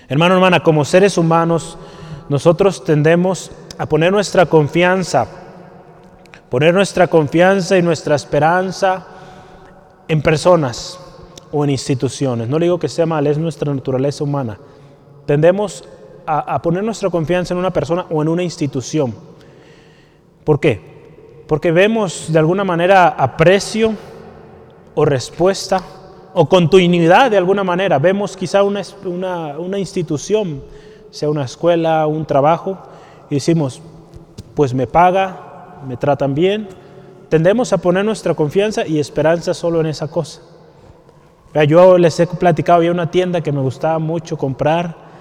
Hermano, hermana, como seres humanos, nosotros tendemos a poner nuestra confianza, poner nuestra confianza y nuestra esperanza en personas o en instituciones. No le digo que sea mal, es nuestra naturaleza humana. Tendemos a, poner nuestra confianza en una persona o en una institución. ¿Por qué? Porque vemos de alguna manera aprecio o respuesta o continuidad de alguna manera. Vemos quizá una, una, institución, sea una escuela, un trabajo, y decimos, pues me paga, me tratan bien. Tendemos a poner nuestra confianza y esperanza solo en esa cosa. Yo les he platicado, había una tienda que me gustaba mucho comprar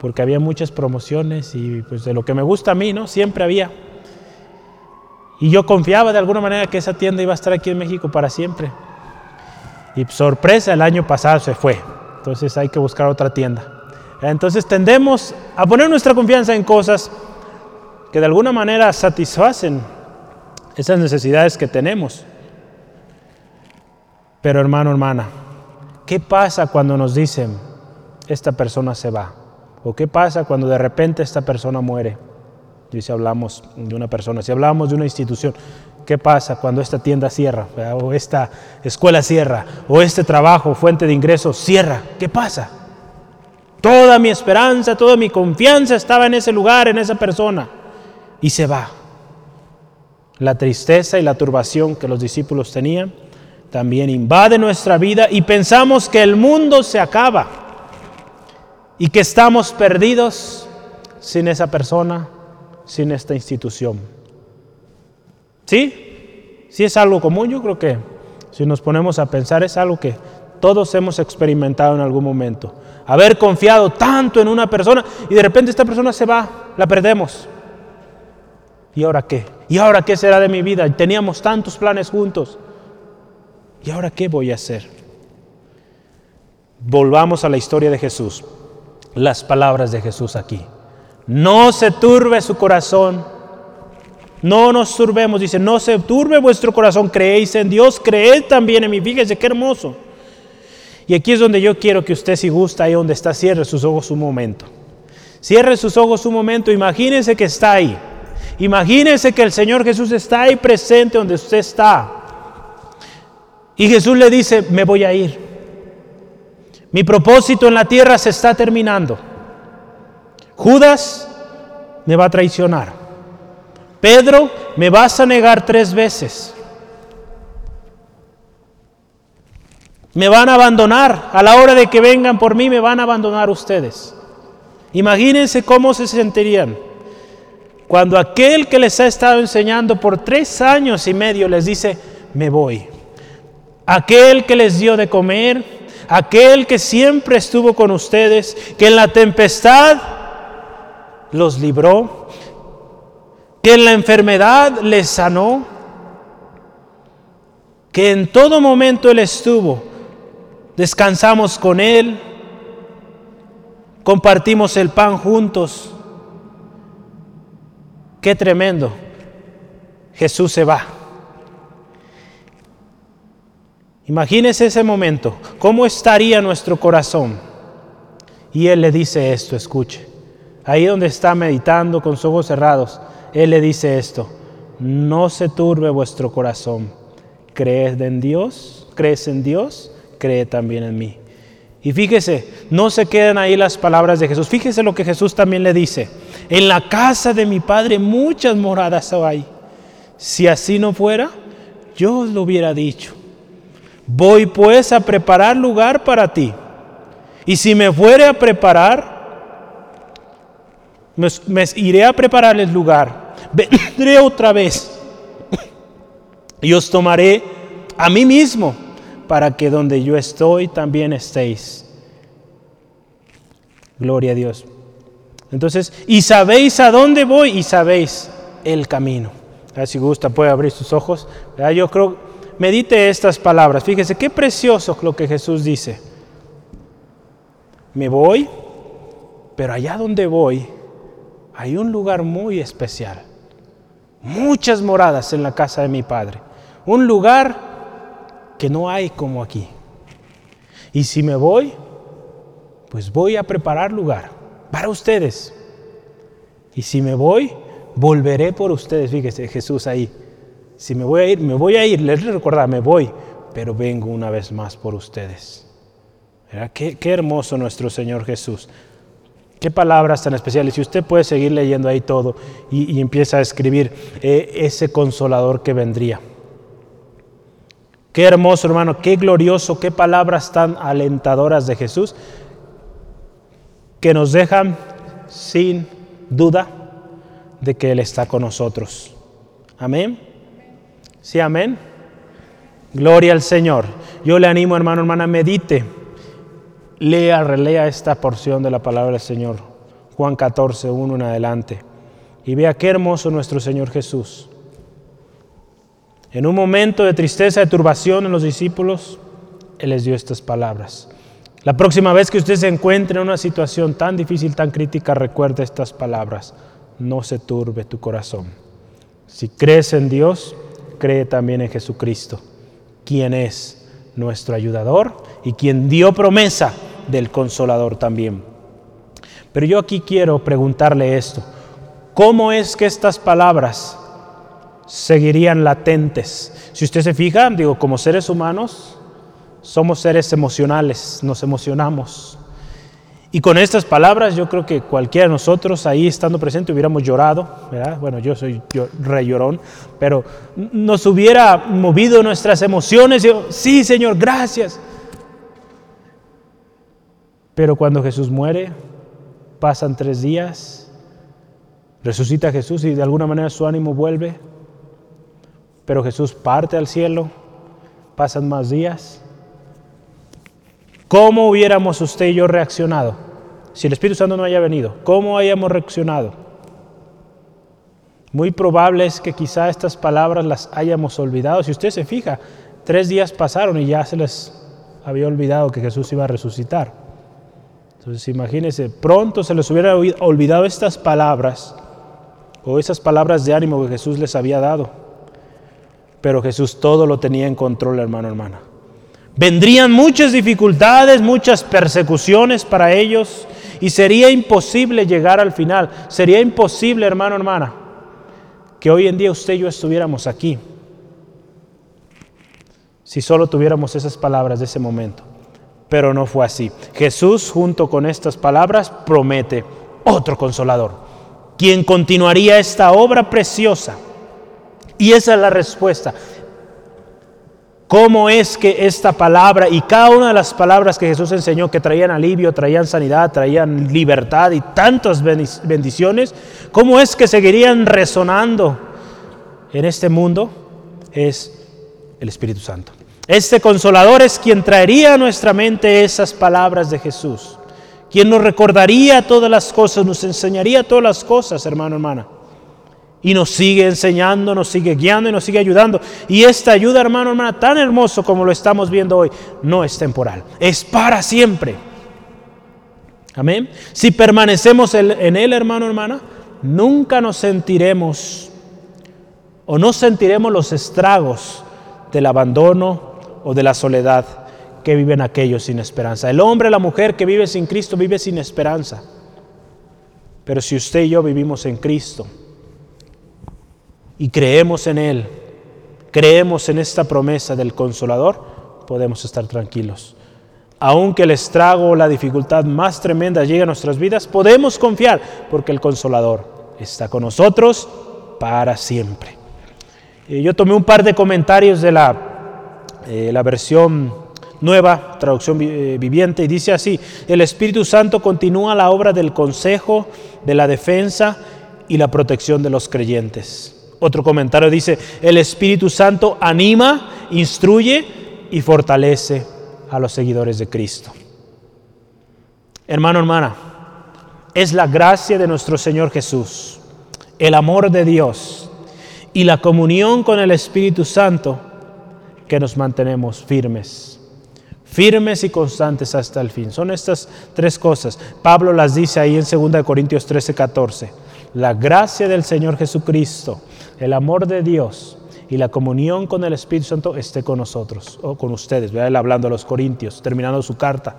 porque había muchas promociones y pues de lo que me gusta a mí, ¿no? Siempre había. Y yo confiaba de alguna manera que esa tienda iba a estar aquí en México para siempre. Y sorpresa, el año pasado se fue. Entonces hay que buscar otra tienda. Entonces tendemos a poner nuestra confianza en cosas que de alguna manera satisfacen esas necesidades que tenemos. Pero hermano, hermana, ¿qué pasa cuando nos dicen, esta persona se va? ¿O qué pasa cuando de repente esta persona muere? Y si hablamos de una persona, si hablamos de una institución, ¿Qué pasa cuando esta tienda cierra? O esta escuela cierra. O este trabajo, fuente de ingresos, cierra. ¿Qué pasa? Toda mi esperanza, toda mi confianza estaba en ese lugar, en esa persona. Y se va. La tristeza y la turbación que los discípulos tenían también invade nuestra vida y pensamos que el mundo se acaba y que estamos perdidos sin esa persona, sin esta institución. ¿Sí? Sí es algo común, yo creo que si nos ponemos a pensar es algo que todos hemos experimentado en algún momento. Haber confiado tanto en una persona y de repente esta persona se va, la perdemos. ¿Y ahora qué? ¿Y ahora qué será de mi vida? Teníamos tantos planes juntos. ¿Y ahora qué voy a hacer? Volvamos a la historia de Jesús. Las palabras de Jesús aquí. No se turbe su corazón no nos turbemos, dice, no se turbe vuestro corazón, creéis en Dios, creed también en mí. Fíjese qué hermoso. Y aquí es donde yo quiero que usted, si gusta, ahí donde está, cierre sus ojos un momento. Cierre sus ojos un momento, imagínense que está ahí. Imagínense que el Señor Jesús está ahí presente donde usted está. Y Jesús le dice, me voy a ir. Mi propósito en la tierra se está terminando. Judas me va a traicionar. Pedro, me vas a negar tres veces. Me van a abandonar. A la hora de que vengan por mí, me van a abandonar ustedes. Imagínense cómo se sentirían cuando aquel que les ha estado enseñando por tres años y medio les dice, me voy. Aquel que les dio de comer, aquel que siempre estuvo con ustedes, que en la tempestad los libró, que en la enfermedad le sanó, que en todo momento Él estuvo. Descansamos con Él, compartimos el pan juntos. Qué tremendo. Jesús se va. Imagínese ese momento, ¿cómo estaría nuestro corazón? Y Él le dice esto, escuche. Ahí donde está meditando con sus ojos cerrados, Él le dice esto, no se turbe vuestro corazón. ¿Crees en Dios? ¿Crees en Dios? Cree también en mí. Y fíjese, no se quedan ahí las palabras de Jesús. Fíjese lo que Jesús también le dice. En la casa de mi Padre muchas moradas hay. Si así no fuera, yo os lo hubiera dicho. Voy pues a preparar lugar para ti. Y si me fuere a preparar, me, iré a prepararles lugar. Vendré otra vez y os tomaré a mí mismo para que donde yo estoy también estéis. Gloria a Dios. Entonces, y sabéis a dónde voy y sabéis el camino. si gusta puede abrir sus ojos. Yo creo, medite estas palabras. Fíjese qué precioso lo que Jesús dice. Me voy, pero allá donde voy hay un lugar muy especial. Muchas moradas en la casa de mi Padre. Un lugar que no hay como aquí. Y si me voy, pues voy a preparar lugar para ustedes. Y si me voy, volveré por ustedes. Fíjese, Jesús ahí. Si me voy a ir, me voy a ir. Les recuerda, me voy, pero vengo una vez más por ustedes. Qué, qué, hermoso nuestro Señor Jesús. Qué palabras tan especiales. Y usted puede seguir leyendo ahí todo y, empieza a escribir eh, ese consolador que vendría. Qué hermoso, hermano, qué glorioso, qué palabras tan alentadoras de Jesús que nos dejan sin duda de que Él está con nosotros. Amén. Sí, amén. Gloria al Señor. Yo le animo, hermano, hermana, medite, lea, relea esta porción de la palabra del Señor, Juan 14, 1 en adelante, y vea qué hermoso nuestro Señor Jesús en un momento de tristeza, de turbación en los discípulos, Él les dio estas palabras. La próxima vez que usted se encuentre en una situación tan difícil, tan crítica, recuerde estas palabras. No se turbe tu corazón. Si crees en Dios, cree también en Jesucristo, quien es nuestro ayudador y quien dio promesa del consolador también. Pero yo aquí quiero preguntarle esto. ¿Cómo es que estas palabras seguirían latentes. Si usted se fija, digo, como seres humanos, somos seres emocionales, nos emocionamos. Y con estas palabras yo creo que cualquiera de nosotros ahí estando presente hubiéramos llorado, ¿verdad? Bueno, yo soy yo, re llorón, pero nos hubiera movido nuestras emociones. Yo, sí, Señor, gracias. Pero cuando Jesús muere, pasan tres días, resucita Jesús y de alguna manera su ánimo vuelve pero Jesús parte al cielo, pasan más días. ¿Cómo hubiéramos usted y yo reaccionado si el Espíritu Santo no haya venido? ¿Cómo hayamos reaccionado? Muy probable es que quizá estas palabras las hayamos olvidado. Si usted se fija, tres días pasaron y ya se les había olvidado que Jesús iba a resucitar. Entonces imagínense, pronto se les hubiera olvidado estas palabras o esas palabras de ánimo que Jesús les había dado. Pero Jesús todo lo tenía en control, hermano, hermana. Vendrían muchas dificultades, muchas persecuciones para ellos y sería imposible llegar al final. Sería imposible, hermano, hermana, que hoy en día usted y yo estuviéramos aquí si solo tuviéramos esas palabras de ese momento. Pero no fue así. Jesús, junto con estas palabras, promete otro consolador, quien continuaría esta obra preciosa y esa es la respuesta. ¿Cómo es que esta palabra y cada una de las palabras que Jesús enseñó que traían alivio, traían sanidad, traían libertad y tantas bendiciones, cómo es que seguirían resonando en este mundo? Es el Espíritu Santo. Este consolador es quien traería a nuestra mente esas palabras de Jesús, quien nos recordaría todas las cosas, nos enseñaría todas las cosas, hermano, hermana. Y nos sigue enseñando, nos sigue guiando y nos sigue ayudando. Y esta ayuda, hermano, hermana, tan hermoso como lo estamos viendo hoy, no es temporal, es para siempre. Amén. Si permanecemos en Él, hermano, hermana, nunca nos sentiremos o no sentiremos los estragos del abandono o de la soledad que viven aquellos sin esperanza. El hombre, la mujer que vive sin Cristo vive sin esperanza. Pero si usted y yo vivimos en Cristo y creemos en Él, creemos en esta promesa del consolador, podemos estar tranquilos. Aunque el estrago o la dificultad más tremenda llegue a nuestras vidas, podemos confiar porque el consolador está con nosotros para siempre. yo tomé un par de comentarios de la, eh, la versión nueva, traducción eh, viviente, y dice así, el Espíritu Santo continúa la obra del consejo, de la defensa y la protección de los creyentes. Otro comentario dice, el Espíritu Santo anima, instruye y fortalece a los seguidores de Cristo. Hermano, hermana, es la gracia de nuestro Señor Jesús, el amor de Dios y la comunión con el Espíritu Santo que nos mantenemos firmes firmes y constantes hasta el fin. Son estas tres cosas. Pablo las dice ahí en 2 Corintios 13, 14. La gracia del Señor Jesucristo, el amor de Dios y la comunión con el Espíritu Santo esté con nosotros, o con ustedes. Vea él hablando a los Corintios, terminando su carta.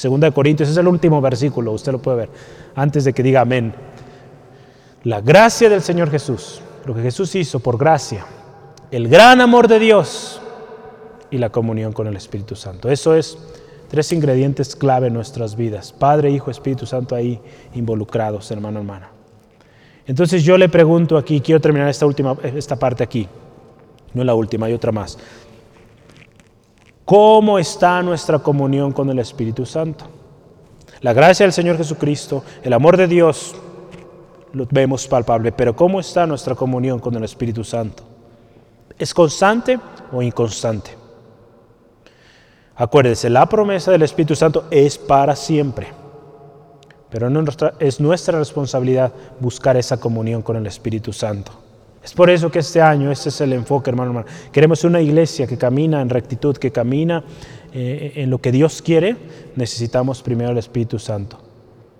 2 Corintios es el último versículo, usted lo puede ver, antes de que diga amén. La gracia del Señor Jesús, lo que Jesús hizo por gracia, el gran amor de Dios y la comunión con el Espíritu Santo. Eso es tres ingredientes clave en nuestras vidas. Padre, Hijo, Espíritu Santo ahí involucrados, hermano, hermana. Entonces yo le pregunto aquí, quiero terminar esta última, esta parte aquí, no la última, hay otra más. ¿Cómo está nuestra comunión con el Espíritu Santo? La gracia del Señor Jesucristo, el amor de Dios, lo vemos palpable, pero ¿cómo está nuestra comunión con el Espíritu Santo? ¿Es constante o inconstante? Acuérdese, la promesa del Espíritu Santo es para siempre. Pero es nuestra responsabilidad buscar esa comunión con el Espíritu Santo. Es por eso que este año, este es el enfoque, hermano, hermano. Queremos una iglesia que camina en rectitud, que camina eh, en lo que Dios quiere. Necesitamos primero el Espíritu Santo.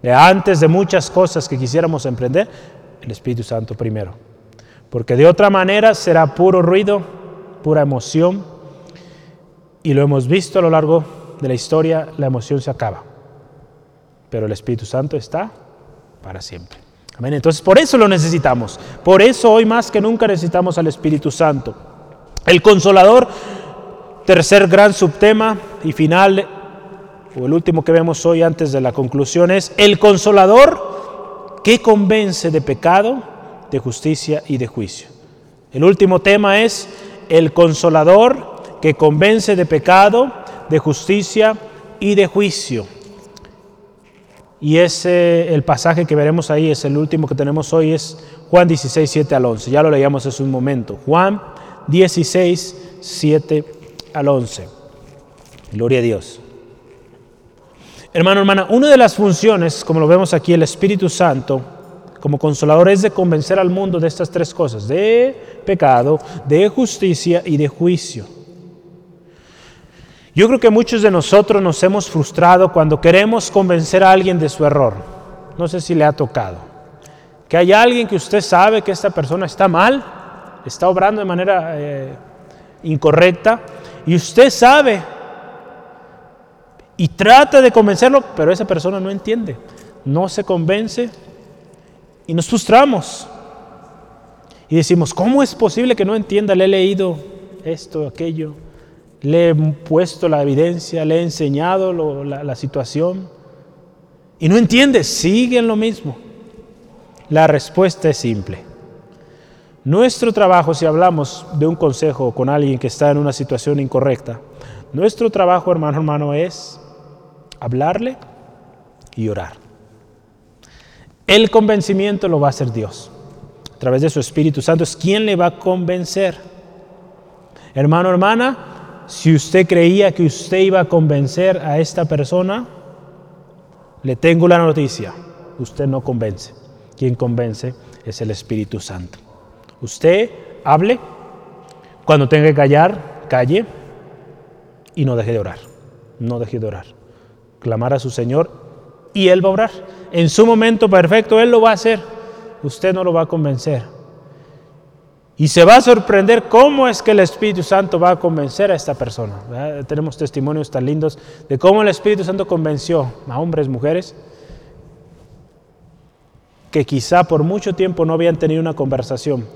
Antes de muchas cosas que quisiéramos emprender, el Espíritu Santo primero. Porque de otra manera será puro ruido, pura emoción, y lo hemos visto a lo largo de la historia, la emoción se acaba. Pero el Espíritu Santo está para siempre. Amén. Entonces, por eso lo necesitamos. Por eso hoy más que nunca necesitamos al Espíritu Santo. El consolador, tercer gran subtema y final, o el último que vemos hoy antes de la conclusión, es el consolador que convence de pecado, de justicia y de juicio. El último tema es el consolador que convence de pecado, de justicia y de juicio. Y ese, el pasaje que veremos ahí, es el último que tenemos hoy, es Juan 16, 7 al 11. Ya lo leíamos hace un momento. Juan 16, 7 al 11. Gloria a Dios. Hermano, hermana, una de las funciones, como lo vemos aquí, el Espíritu Santo, como consolador, es de convencer al mundo de estas tres cosas, de pecado, de justicia y de juicio. Yo creo que muchos de nosotros nos hemos frustrado cuando queremos convencer a alguien de su error. No sé si le ha tocado. Que hay alguien que usted sabe que esta persona está mal, está obrando de manera eh, incorrecta, y usted sabe y trata de convencerlo, pero esa persona no entiende, no se convence y nos frustramos. Y decimos, ¿cómo es posible que no entienda? Le he leído esto, aquello le he puesto la evidencia, le he enseñado la, situación y no entiende, sigue en lo mismo. La respuesta es simple. Nuestro trabajo, si hablamos de un consejo con alguien que está en una situación incorrecta, nuestro trabajo, hermano, hermano, es hablarle y orar. El convencimiento lo va a hacer Dios. A través de su Espíritu Santo es quien le va a convencer. Hermano, hermana, si usted creía que usted iba a convencer a esta persona, le tengo la noticia, usted no convence. Quien convence es el Espíritu Santo. Usted hable, cuando tenga que callar, calle y no deje de orar. No deje de orar. Clamar a su Señor y Él va a orar. En su momento perfecto Él lo va a hacer. Usted no lo va a convencer. Y se va a sorprender cómo es que el Espíritu Santo va a convencer a esta persona. Tenemos testimonios tan lindos de cómo el Espíritu Santo convenció a hombres, mujeres, que quizá por mucho tiempo no habían tenido una conversación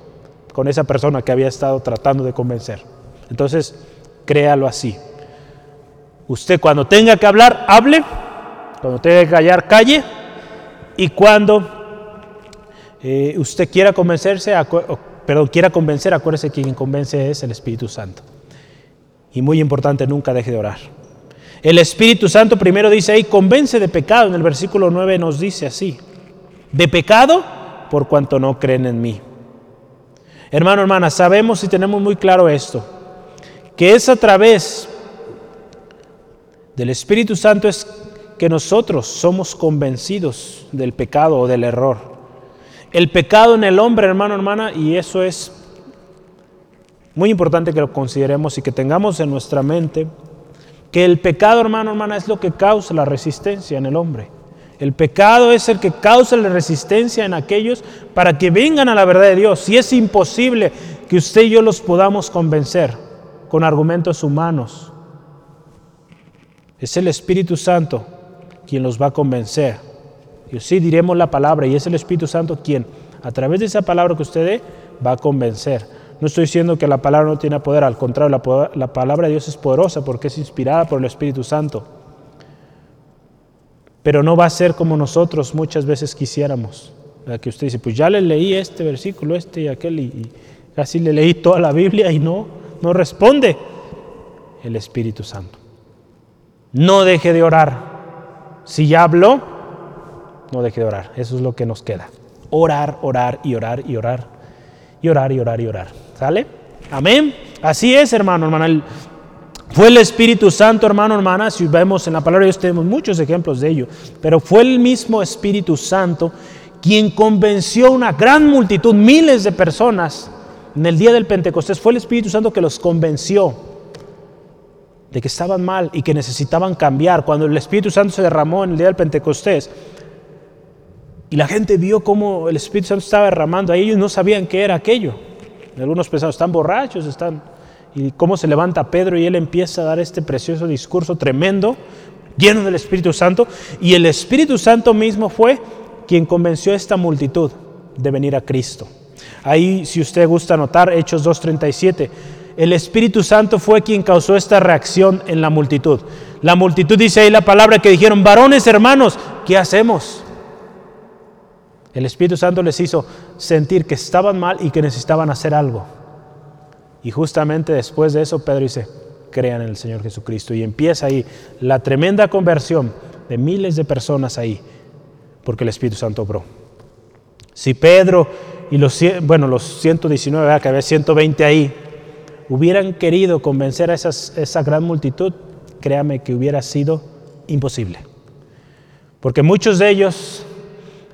con esa persona que había estado tratando de convencer. Entonces, créalo así. Usted cuando tenga que hablar, hable. Cuando tenga que callar, calle. Y cuando eh, usted quiera convencerse, perdón, quiera convencer, acuérdese que quien convence es el Espíritu Santo. Y muy importante, nunca deje de orar. El Espíritu Santo primero dice ahí, convence de pecado. En el versículo 9 nos dice así, de pecado por cuanto no creen en mí. Hermano, hermana, sabemos y tenemos muy claro esto, que es a través del Espíritu Santo es que nosotros somos convencidos del pecado o del error el pecado en el hombre, hermano, hermana, y eso es muy importante que lo consideremos y que tengamos en nuestra mente que el pecado, hermano, hermana, es lo que causa la resistencia en el hombre. El pecado es el que causa la resistencia en aquellos para que vengan a la verdad de Dios. Y es imposible que usted y yo los podamos convencer con argumentos humanos. Es el Espíritu Santo quien los va a convencer y sí diremos la palabra y es el Espíritu Santo quien, a través de esa palabra que usted dé, va a convencer. No estoy diciendo que la palabra no tiene poder, al contrario, la, palabra de Dios es poderosa porque es inspirada por el Espíritu Santo. Pero no va a ser como nosotros muchas veces quisiéramos. Que usted dice, pues ya le leí este versículo, este y aquel, y, casi le leí toda la Biblia y no, no responde el Espíritu Santo. No deje de orar. Si ya habló, no deje de orar. Eso es lo que nos queda. Orar, orar y orar y orar. Y orar y orar y orar. ¿Sale? Amén. Así es, hermano, hermana. Fue el Espíritu Santo, hermano, hermana. Si vemos en la palabra de Dios tenemos muchos ejemplos de ello. Pero fue el mismo Espíritu Santo quien convenció a una gran multitud, miles de personas, en el día del Pentecostés. Fue el Espíritu Santo que los convenció de que estaban mal y que necesitaban cambiar. Cuando el Espíritu Santo se derramó en el día del Pentecostés, y la gente vio cómo el Espíritu Santo estaba derramando. Ahí ellos no sabían qué era aquello. Algunos pensaban, están borrachos, están... Y cómo se levanta Pedro y él empieza a dar este precioso discurso tremendo, lleno del Espíritu Santo. Y el Espíritu Santo mismo fue quien convenció a esta multitud de venir a Cristo. Ahí, si usted gusta anotar, Hechos 2.37, el Espíritu Santo fue quien causó esta reacción en la multitud. La multitud dice ahí la palabra que dijeron, varones hermanos, ¿qué hacemos? El Espíritu Santo les hizo sentir que estaban mal y que necesitaban hacer algo. Y justamente después de eso Pedro dice, crean en el Señor Jesucristo. Y empieza ahí la tremenda conversión de miles de personas ahí, porque el Espíritu Santo obró. Si Pedro y los, bueno, los 119, que había 120 ahí, hubieran querido convencer a esa gran multitud, créame que hubiera sido imposible. Porque muchos de ellos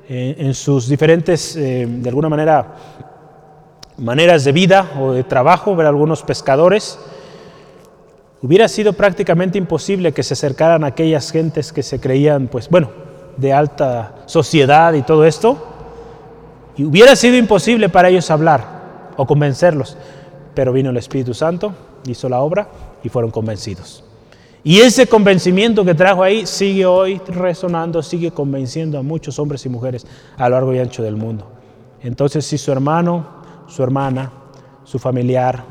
en sus diferentes, eh, de alguna manera, maneras de vida o de trabajo, ver algunos pescadores, hubiera sido prácticamente imposible que se acercaran a aquellas gentes que se creían, pues bueno, de alta sociedad y todo esto, y hubiera sido imposible para ellos hablar o convencerlos, pero vino el Espíritu Santo, hizo la obra y fueron convencidos. Y ese convencimiento que trajo ahí sigue hoy resonando, sigue convenciendo a muchos hombres y mujeres a lo largo y ancho del mundo. Entonces, si su hermano, su hermana, su familiar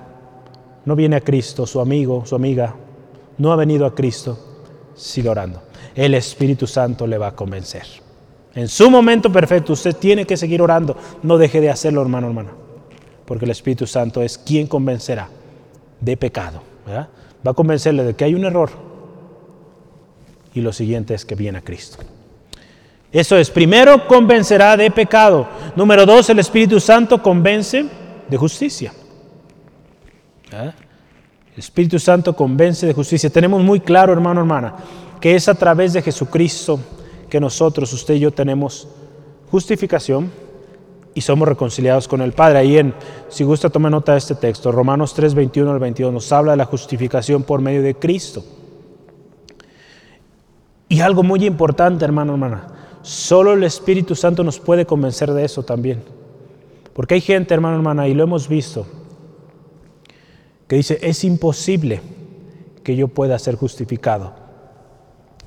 no viene a Cristo, su amigo, su amiga, no ha venido a Cristo, sigue orando. El Espíritu Santo le va a convencer. En su momento perfecto, usted tiene que seguir orando. No deje de hacerlo, hermano, hermana. Porque el Espíritu Santo es quien convencerá de pecado. ¿verdad? Va a convencerle de que hay un error y lo siguiente es que viene a Cristo. Eso es, primero convencerá de pecado. Número dos, el Espíritu Santo convence de justicia. ¿Ah? El Espíritu Santo convence de justicia. Tenemos muy claro, hermano, hermana, que es a través de Jesucristo que nosotros, usted y yo, tenemos justificación y somos reconciliados con el Padre. Ahí en, si gusta, tome nota de este texto. Romanos 3, 21 al 22 nos habla de la justificación por medio de Cristo. Y algo muy importante, hermano, hermana, solo el Espíritu Santo nos puede convencer de eso también. Porque hay gente, hermano, hermana, y lo hemos visto, que dice, es imposible que yo pueda ser justificado.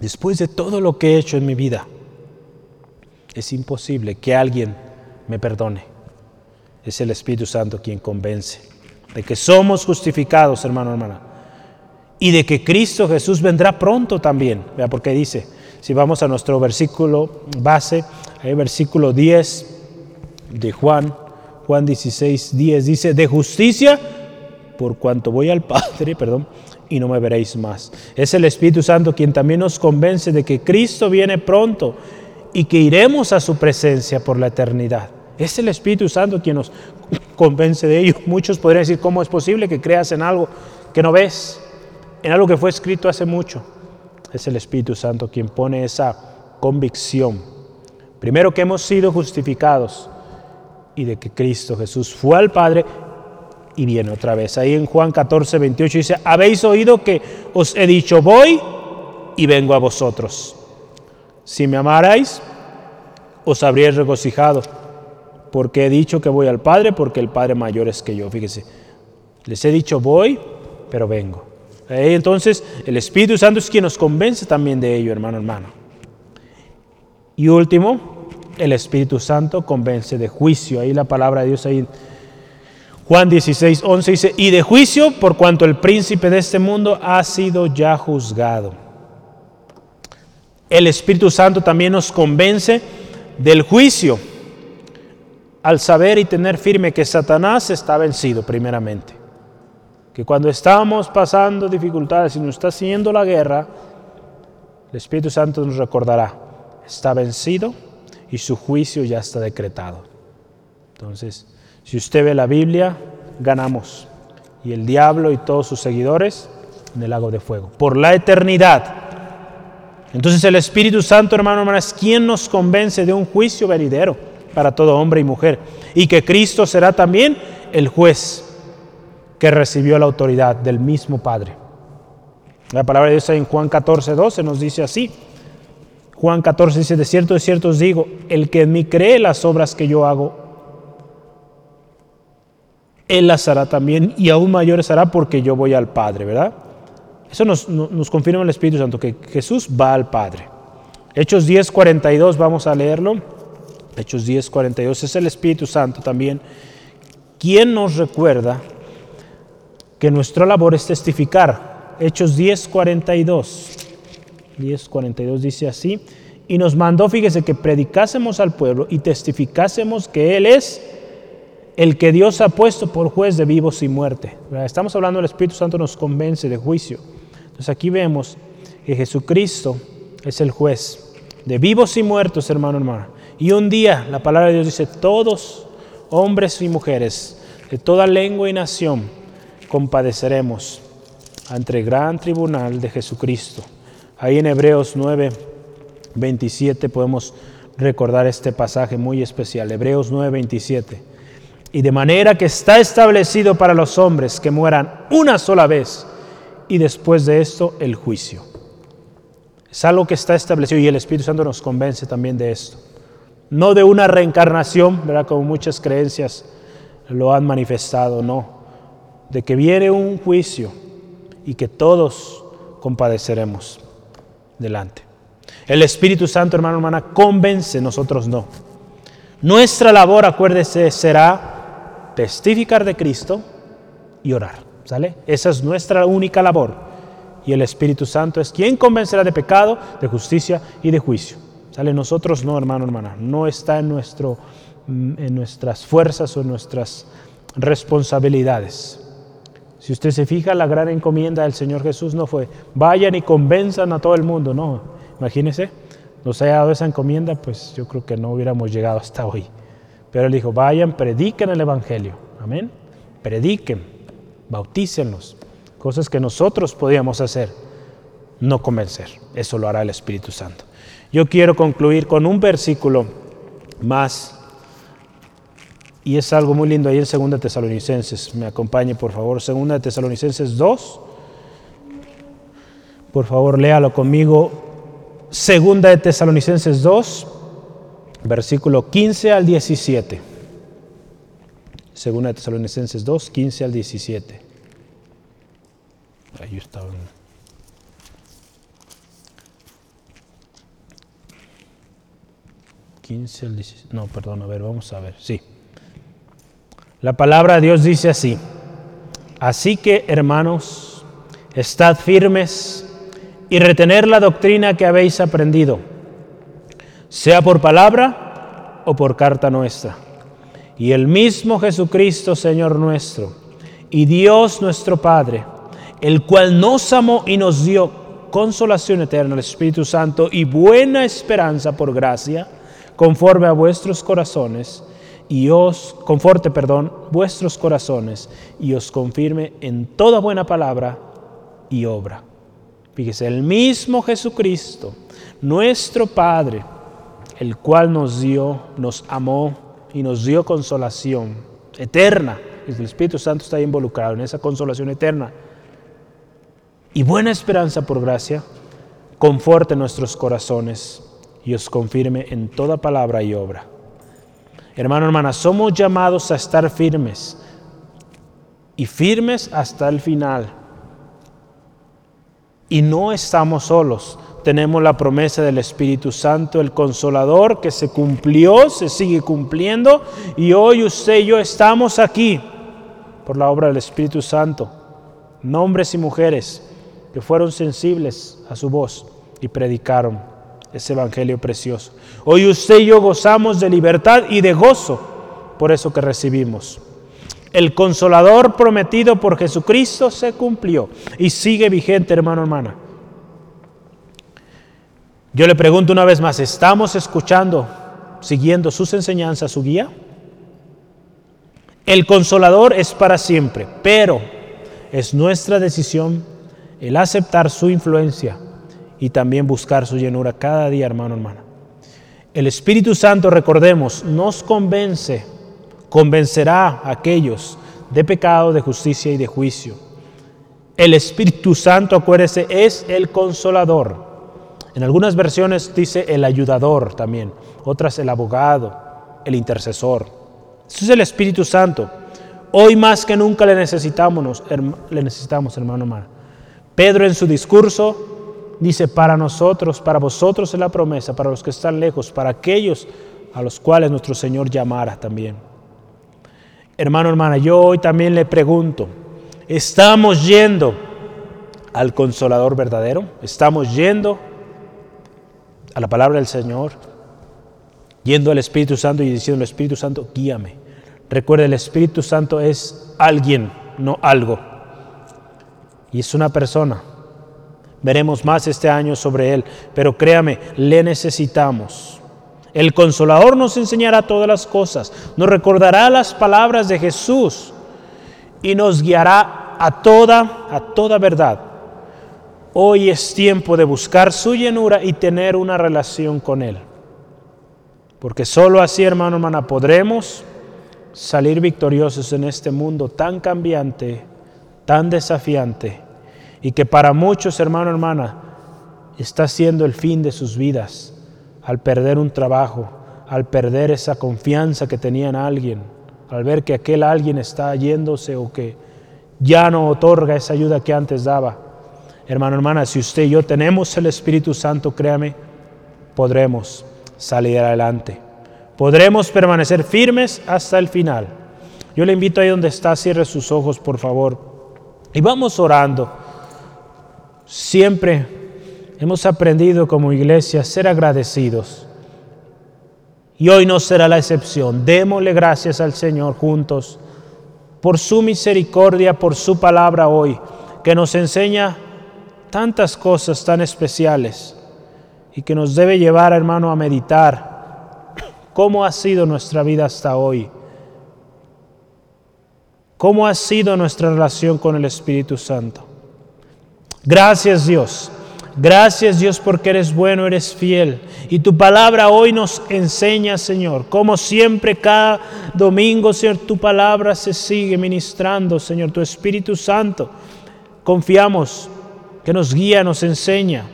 Después de todo lo que he hecho en mi vida, es imposible que alguien me perdone. Es el Espíritu Santo quien convence de que somos justificados, hermano, hermana, y de que Cristo Jesús vendrá pronto también. Vea, porque dice, si vamos a nuestro versículo base, el versículo 10 de Juan, Juan 16, 10, dice, de justicia, por cuanto voy al Padre, perdón, y no me veréis más. Es el Espíritu Santo quien también nos convence de que Cristo viene pronto y que iremos a su presencia por la eternidad. Es el Espíritu Santo quien nos convence de ello. Muchos podrían decir, ¿cómo es posible que creas en algo que no ves? En algo que fue escrito hace mucho. Es el Espíritu Santo quien pone esa convicción. Primero que hemos sido justificados y de que Cristo Jesús fue al Padre y viene otra vez. Ahí en Juan 14, 28 dice, habéis oído que os he dicho, voy y vengo a vosotros. Si me amarais, os habríais regocijado, porque he dicho que voy al Padre, porque el Padre mayor es que yo. Fíjese, les he dicho voy, pero vengo. Entonces, el Espíritu Santo es quien nos convence también de ello, hermano, hermano. Y último, el Espíritu Santo convence de juicio. Ahí la palabra de Dios ahí Juan 16, 11 dice, y de juicio por cuanto el príncipe de este mundo ha sido ya juzgado. El Espíritu Santo también nos convence del juicio al saber y tener firme que Satanás está vencido primeramente. Que cuando estamos pasando dificultades y nos está haciendo la guerra, el Espíritu Santo nos recordará, está vencido y su juicio ya está decretado. Entonces, si usted ve la Biblia, ganamos. Y el diablo y todos sus seguidores en el lago de fuego. Por la eternidad. Entonces el Espíritu Santo, hermano, es quien nos convence de un juicio venidero para todo hombre y mujer. Y que Cristo será también el juez que recibió la autoridad del mismo Padre. La palabra de Dios en Juan 14, 12 nos dice así. Juan 14 dice, de cierto, de cierto os digo, el que en mí cree las obras que yo hago, él las hará también y aún mayores hará porque yo voy al Padre, ¿verdad? Eso nos, confirma el Espíritu Santo, que Jesús va al Padre. Hechos 10, 42, vamos a leerlo. Hechos 10, 42, es el Espíritu Santo también, quien nos recuerda que nuestra labor es testificar. Hechos 10, 42. 10, 42 dice así, y nos mandó, fíjese, que predicásemos al pueblo y testificásemos que Él es el que Dios ha puesto por juez de vivos y muerte. Estamos hablando del Espíritu Santo nos convence de juicio. Entonces aquí vemos que Jesucristo es el juez de vivos y muertos, hermano, hermana. Y un día la palabra de Dios dice, todos, hombres y mujeres, de toda lengua y nación, compadeceremos ante el gran tribunal de Jesucristo. Ahí en Hebreos 9, 27 podemos recordar este pasaje muy especial. Hebreos 9, 27. Y de manera que está establecido para los hombres que mueran una sola vez y después de esto el juicio. Es algo que está establecido y el Espíritu Santo nos convence también de esto. No de una reencarnación, ¿verdad? Como muchas creencias lo han manifestado, no. De que viene un juicio y que todos compadeceremos delante. El Espíritu Santo, hermano, hermana, convence, nosotros no. Nuestra labor, acuérdese, será testificar de Cristo y orar. ¿Sale? Esa es nuestra única labor. Y el Espíritu Santo es quien convencerá de pecado, de justicia y de juicio. ¿Sale? Nosotros no, hermano, hermana. No está en, nuestro, mm, en nuestras fuerzas o en nuestras responsabilidades. Si usted se fija, la gran encomienda del Señor Jesús no fue, vayan y convenzan a todo el mundo. No, imagínense, nos haya dado esa encomienda, pues yo creo que no hubiéramos llegado hasta hoy. Pero Él dijo, vayan, prediquen el Evangelio. Amén. Prediquen bautícenlos, cosas que nosotros podíamos hacer, no convencer. Eso lo hará el Espíritu Santo. Yo quiero concluir con un versículo más, y es algo muy lindo ahí en 2 Tesalonicenses. Me acompañe, por favor, 2 Tesalonicenses 2. Por favor, léalo conmigo. 2 de Tesalonicenses 2, versículo 15 al 17. Segunda de Tesalonicenses 2, 15 al 17. Ahí estaba. 15 al 17. No, perdón, a ver, vamos a ver. Sí. La palabra de Dios dice así. Así que, hermanos, estad firmes y retener la doctrina que habéis aprendido, sea por palabra o por carta nuestra. Y el mismo Jesucristo, Señor nuestro, y Dios nuestro Padre, el cual nos amó y nos dio consolación eterna, el Espíritu Santo y buena esperanza por gracia, conforme a vuestros corazones, y os conforte, perdón, vuestros corazones y os confirme en toda buena palabra y obra. Fíjese, el mismo Jesucristo, nuestro Padre, el cual nos dio, nos amó y nos dio consolación eterna. El Espíritu Santo está involucrado en esa consolación eterna. Y buena esperanza por gracia, conforte nuestros corazones y os confirme en toda palabra y obra. Hermano, hermana, somos llamados a estar firmes y firmes hasta el final. Y no estamos solos. Tenemos la promesa del Espíritu Santo, el consolador que se cumplió, se sigue cumpliendo. Y hoy usted y yo estamos aquí por la obra del Espíritu Santo. Hombres y mujeres que fueron sensibles a su voz y predicaron ese evangelio precioso. Hoy usted y yo gozamos de libertad y de gozo por eso que recibimos. El consolador prometido por Jesucristo se cumplió y sigue vigente, hermano, hermana. Yo le pregunto una vez más, ¿estamos escuchando, siguiendo sus enseñanzas, su guía? El consolador es para siempre, pero es nuestra decisión el aceptar su influencia y también buscar su llenura cada día, hermano, hermana. El Espíritu Santo, recordemos, nos convence, convencerá a aquellos de pecado, de justicia y de juicio. El Espíritu Santo, acuérdese, es el consolador. En algunas versiones dice el ayudador también, otras el abogado, el intercesor. Eso es el Espíritu Santo. Hoy más que nunca le necesitamos, le necesitamos, hermano, hermano. Pedro en su discurso dice, para nosotros, para vosotros es la promesa, para los que están lejos, para aquellos a los cuales nuestro Señor llamara también. Hermano, hermana, yo hoy también le pregunto, ¿estamos yendo al consolador verdadero? ¿Estamos yendo a la palabra del Señor? Yendo al Espíritu Santo y diciendo al Espíritu Santo, guíame. Recuerde, el Espíritu Santo es alguien, no algo. Y es una persona. Veremos más este año sobre Él, pero créame, le necesitamos. El consolador nos enseñará todas las cosas, nos recordará las palabras de Jesús y nos guiará a toda, a toda verdad. Hoy es tiempo de buscar su llenura y tener una relación con Él. Porque solo así, hermano, hermana, podremos salir victoriosos en este mundo tan cambiante, tan desafiante y que para muchos, hermano, hermana, está siendo el fin de sus vidas al perder un trabajo, al perder esa confianza que tenían en alguien, al ver que aquel alguien está yéndose o que ya no otorga esa ayuda que antes daba. Hermano, hermana, si usted y yo tenemos el Espíritu Santo, créame, podremos salir adelante. Podremos permanecer firmes hasta el final. Yo le invito ahí donde está, cierre sus ojos, por favor. Y vamos orando. Siempre hemos aprendido como iglesia a ser agradecidos. Y hoy no será la excepción. Démosle gracias al Señor juntos por su misericordia, por su palabra hoy, que nos enseña tantas cosas tan especiales y que nos debe llevar, hermano, a meditar cómo ha sido nuestra vida hasta hoy. ¿Cómo ha sido nuestra relación con el Espíritu Santo? Gracias Dios. Gracias Dios porque eres bueno, eres fiel. Y tu palabra hoy nos enseña, Señor, como siempre cada domingo, Señor, tu palabra se sigue ministrando, Señor, tu Espíritu Santo. Confiamos que nos guía, nos enseña.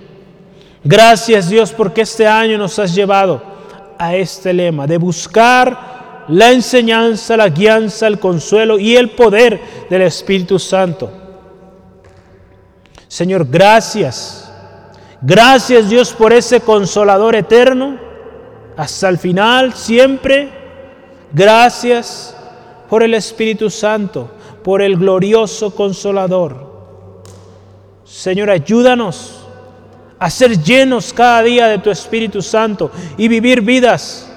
Gracias Dios porque este año nos has llevado a este lema de buscar la enseñanza, la guianza, el consuelo y el poder del Espíritu Santo. Señor, gracias. Gracias Dios por ese consolador eterno hasta el final, siempre. Gracias por el Espíritu Santo, por el glorioso consolador. Señor, ayúdanos a ser llenos cada día de tu Espíritu Santo y vivir vidas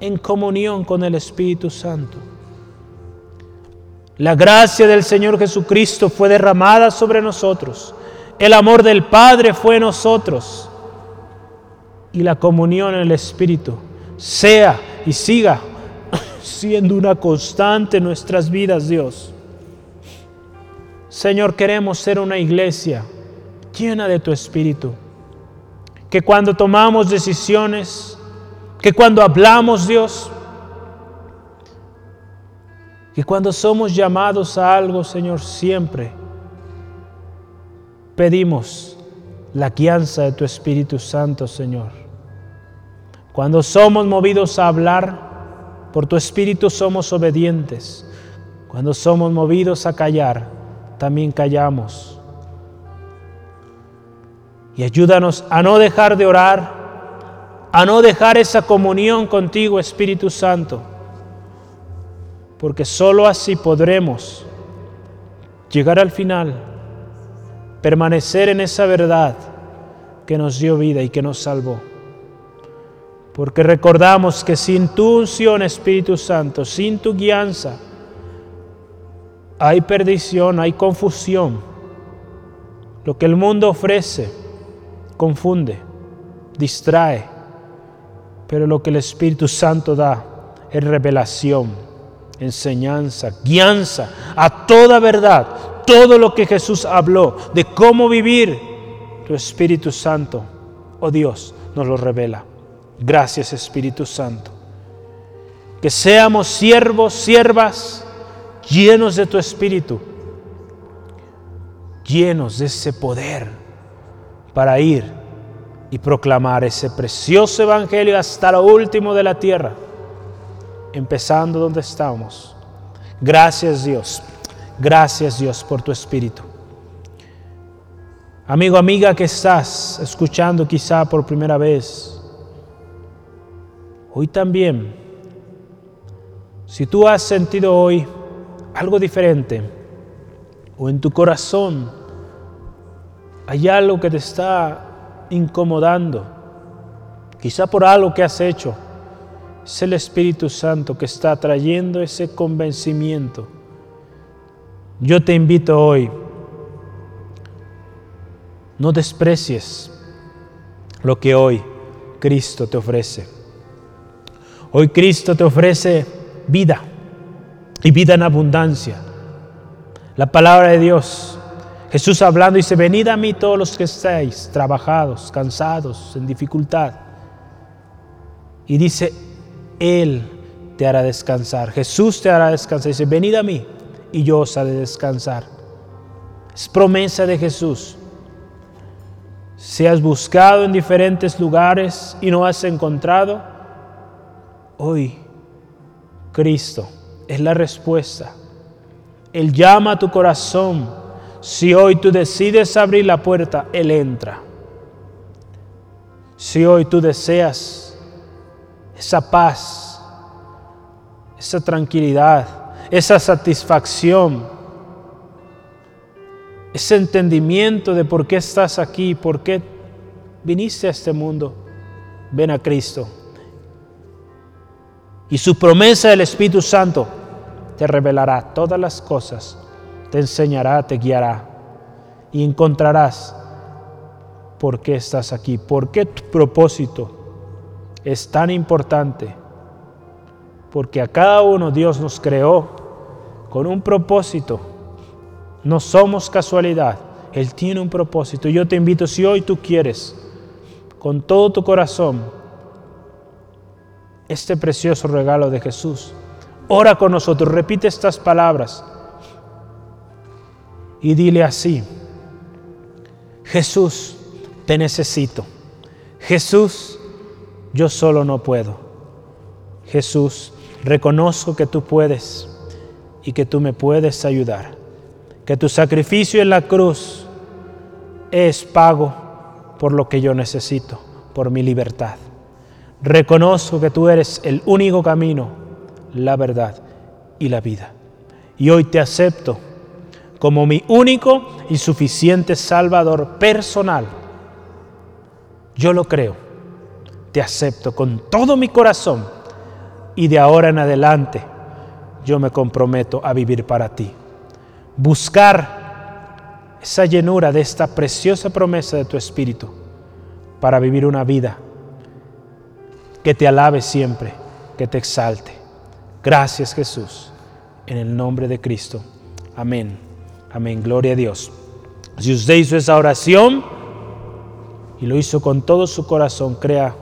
en comunión con el Espíritu Santo. La gracia del Señor Jesucristo fue derramada sobre nosotros. El amor del Padre fue en nosotros. Y la comunión en el Espíritu sea y siga siendo una constante en nuestras vidas, Dios. Señor, queremos ser una iglesia llena de tu Espíritu. Que cuando tomamos decisiones, que cuando hablamos, Dios, que cuando somos llamados a algo, Señor, siempre pedimos la guianza de tu Espíritu Santo, Señor. Cuando somos movidos a hablar, por tu Espíritu somos obedientes. Cuando somos movidos a callar, también callamos. Y ayúdanos a no dejar de orar a no dejar esa comunión contigo, Espíritu Santo, porque sólo así podremos llegar al final, permanecer en esa verdad que nos dio vida y que nos salvó. Porque recordamos que sin tu unción, Espíritu Santo, sin tu guianza, hay perdición, hay confusión. Lo que el mundo ofrece confunde, distrae pero lo que el Espíritu Santo da es revelación, enseñanza, guianza a toda verdad, todo lo que Jesús habló de cómo vivir. Tu Espíritu Santo, oh Dios, nos lo revela. Gracias Espíritu Santo. Que seamos siervos, siervas, llenos de tu Espíritu, llenos de ese poder para ir y proclamar ese precioso evangelio hasta lo último de la tierra, empezando donde estamos. Gracias Dios, gracias Dios por tu espíritu. Amigo, amiga que estás escuchando quizá por primera vez, hoy también, si tú has sentido hoy algo diferente o en tu corazón hay algo que te está incomodando, quizá por algo que has hecho. Es el Espíritu Santo que está trayendo ese convencimiento. Yo te invito hoy, no desprecies lo que hoy Cristo te ofrece. Hoy Cristo te ofrece vida y vida en abundancia. La palabra de Dios Jesús hablando dice, venid a mí todos los que estáis trabajados, cansados, en dificultad. Y dice, Él te hará descansar. Jesús te hará descansar. Dice, venid a mí y yo os haré descansar. Es promesa de Jesús. Si has buscado en diferentes lugares y no has encontrado, hoy Cristo es la respuesta. Él llama a tu corazón si hoy tú decides abrir la puerta, Él entra. Si hoy tú deseas esa paz, esa tranquilidad, esa satisfacción, ese entendimiento de por qué estás aquí, por qué viniste a este mundo, ven a Cristo. Y su promesa del Espíritu Santo te revelará todas las cosas te enseñará, te guiará y encontrarás por qué estás aquí, por qué tu propósito es tan importante. Porque a cada uno Dios nos creó con un propósito. No somos casualidad. Él tiene un propósito. Yo te invito, si hoy tú quieres, con todo tu corazón, este precioso regalo de Jesús, ora con nosotros, repite estas palabras y dile así, Jesús, te necesito. Jesús, yo solo no puedo. Jesús, reconozco que tú puedes y que tú me puedes ayudar. Que tu sacrificio en la cruz es pago por lo que yo necesito, por mi libertad. Reconozco que tú eres el único camino, la verdad y la vida. Y hoy te acepto como mi único y suficiente Salvador personal. Yo lo creo, te acepto con todo mi corazón y de ahora en adelante yo me comprometo a vivir para ti. Buscar esa llenura de esta preciosa promesa de tu Espíritu para vivir una vida que te alabe siempre, que te exalte. Gracias Jesús, en el nombre de Cristo. Amén. Amén. Gloria a Dios. Si usted hizo esa oración y lo hizo con todo su corazón, crea,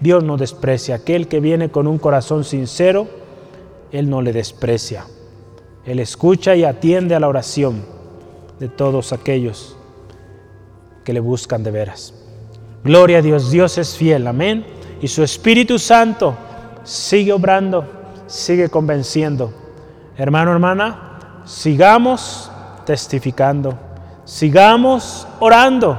Dios no desprecia. Aquel que viene con un corazón sincero, Él no le desprecia. Él escucha y atiende a la oración de todos aquellos que le buscan de veras. Gloria a Dios, Dios es fiel, amén. Y su Espíritu Santo sigue obrando, sigue convenciendo. Hermano, hermana, sigamos testificando. Sigamos orando.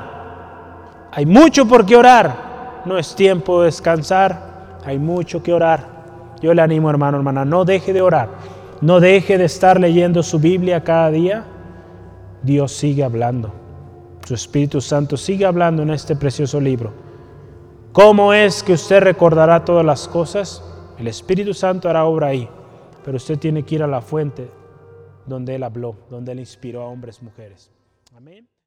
Hay mucho por qué orar. No es tiempo de descansar. Hay mucho que orar. Yo le animo, hermano, hermana, no deje de orar. No deje de estar leyendo su Biblia cada día. Dios sigue hablando. Su Espíritu Santo sigue hablando en este precioso libro. ¿Cómo es que usted recordará todas las cosas? El Espíritu Santo hará obra ahí, pero usted tiene que ir a la fuente donde Él habló, donde Él inspiró a hombres y mujeres. Amén.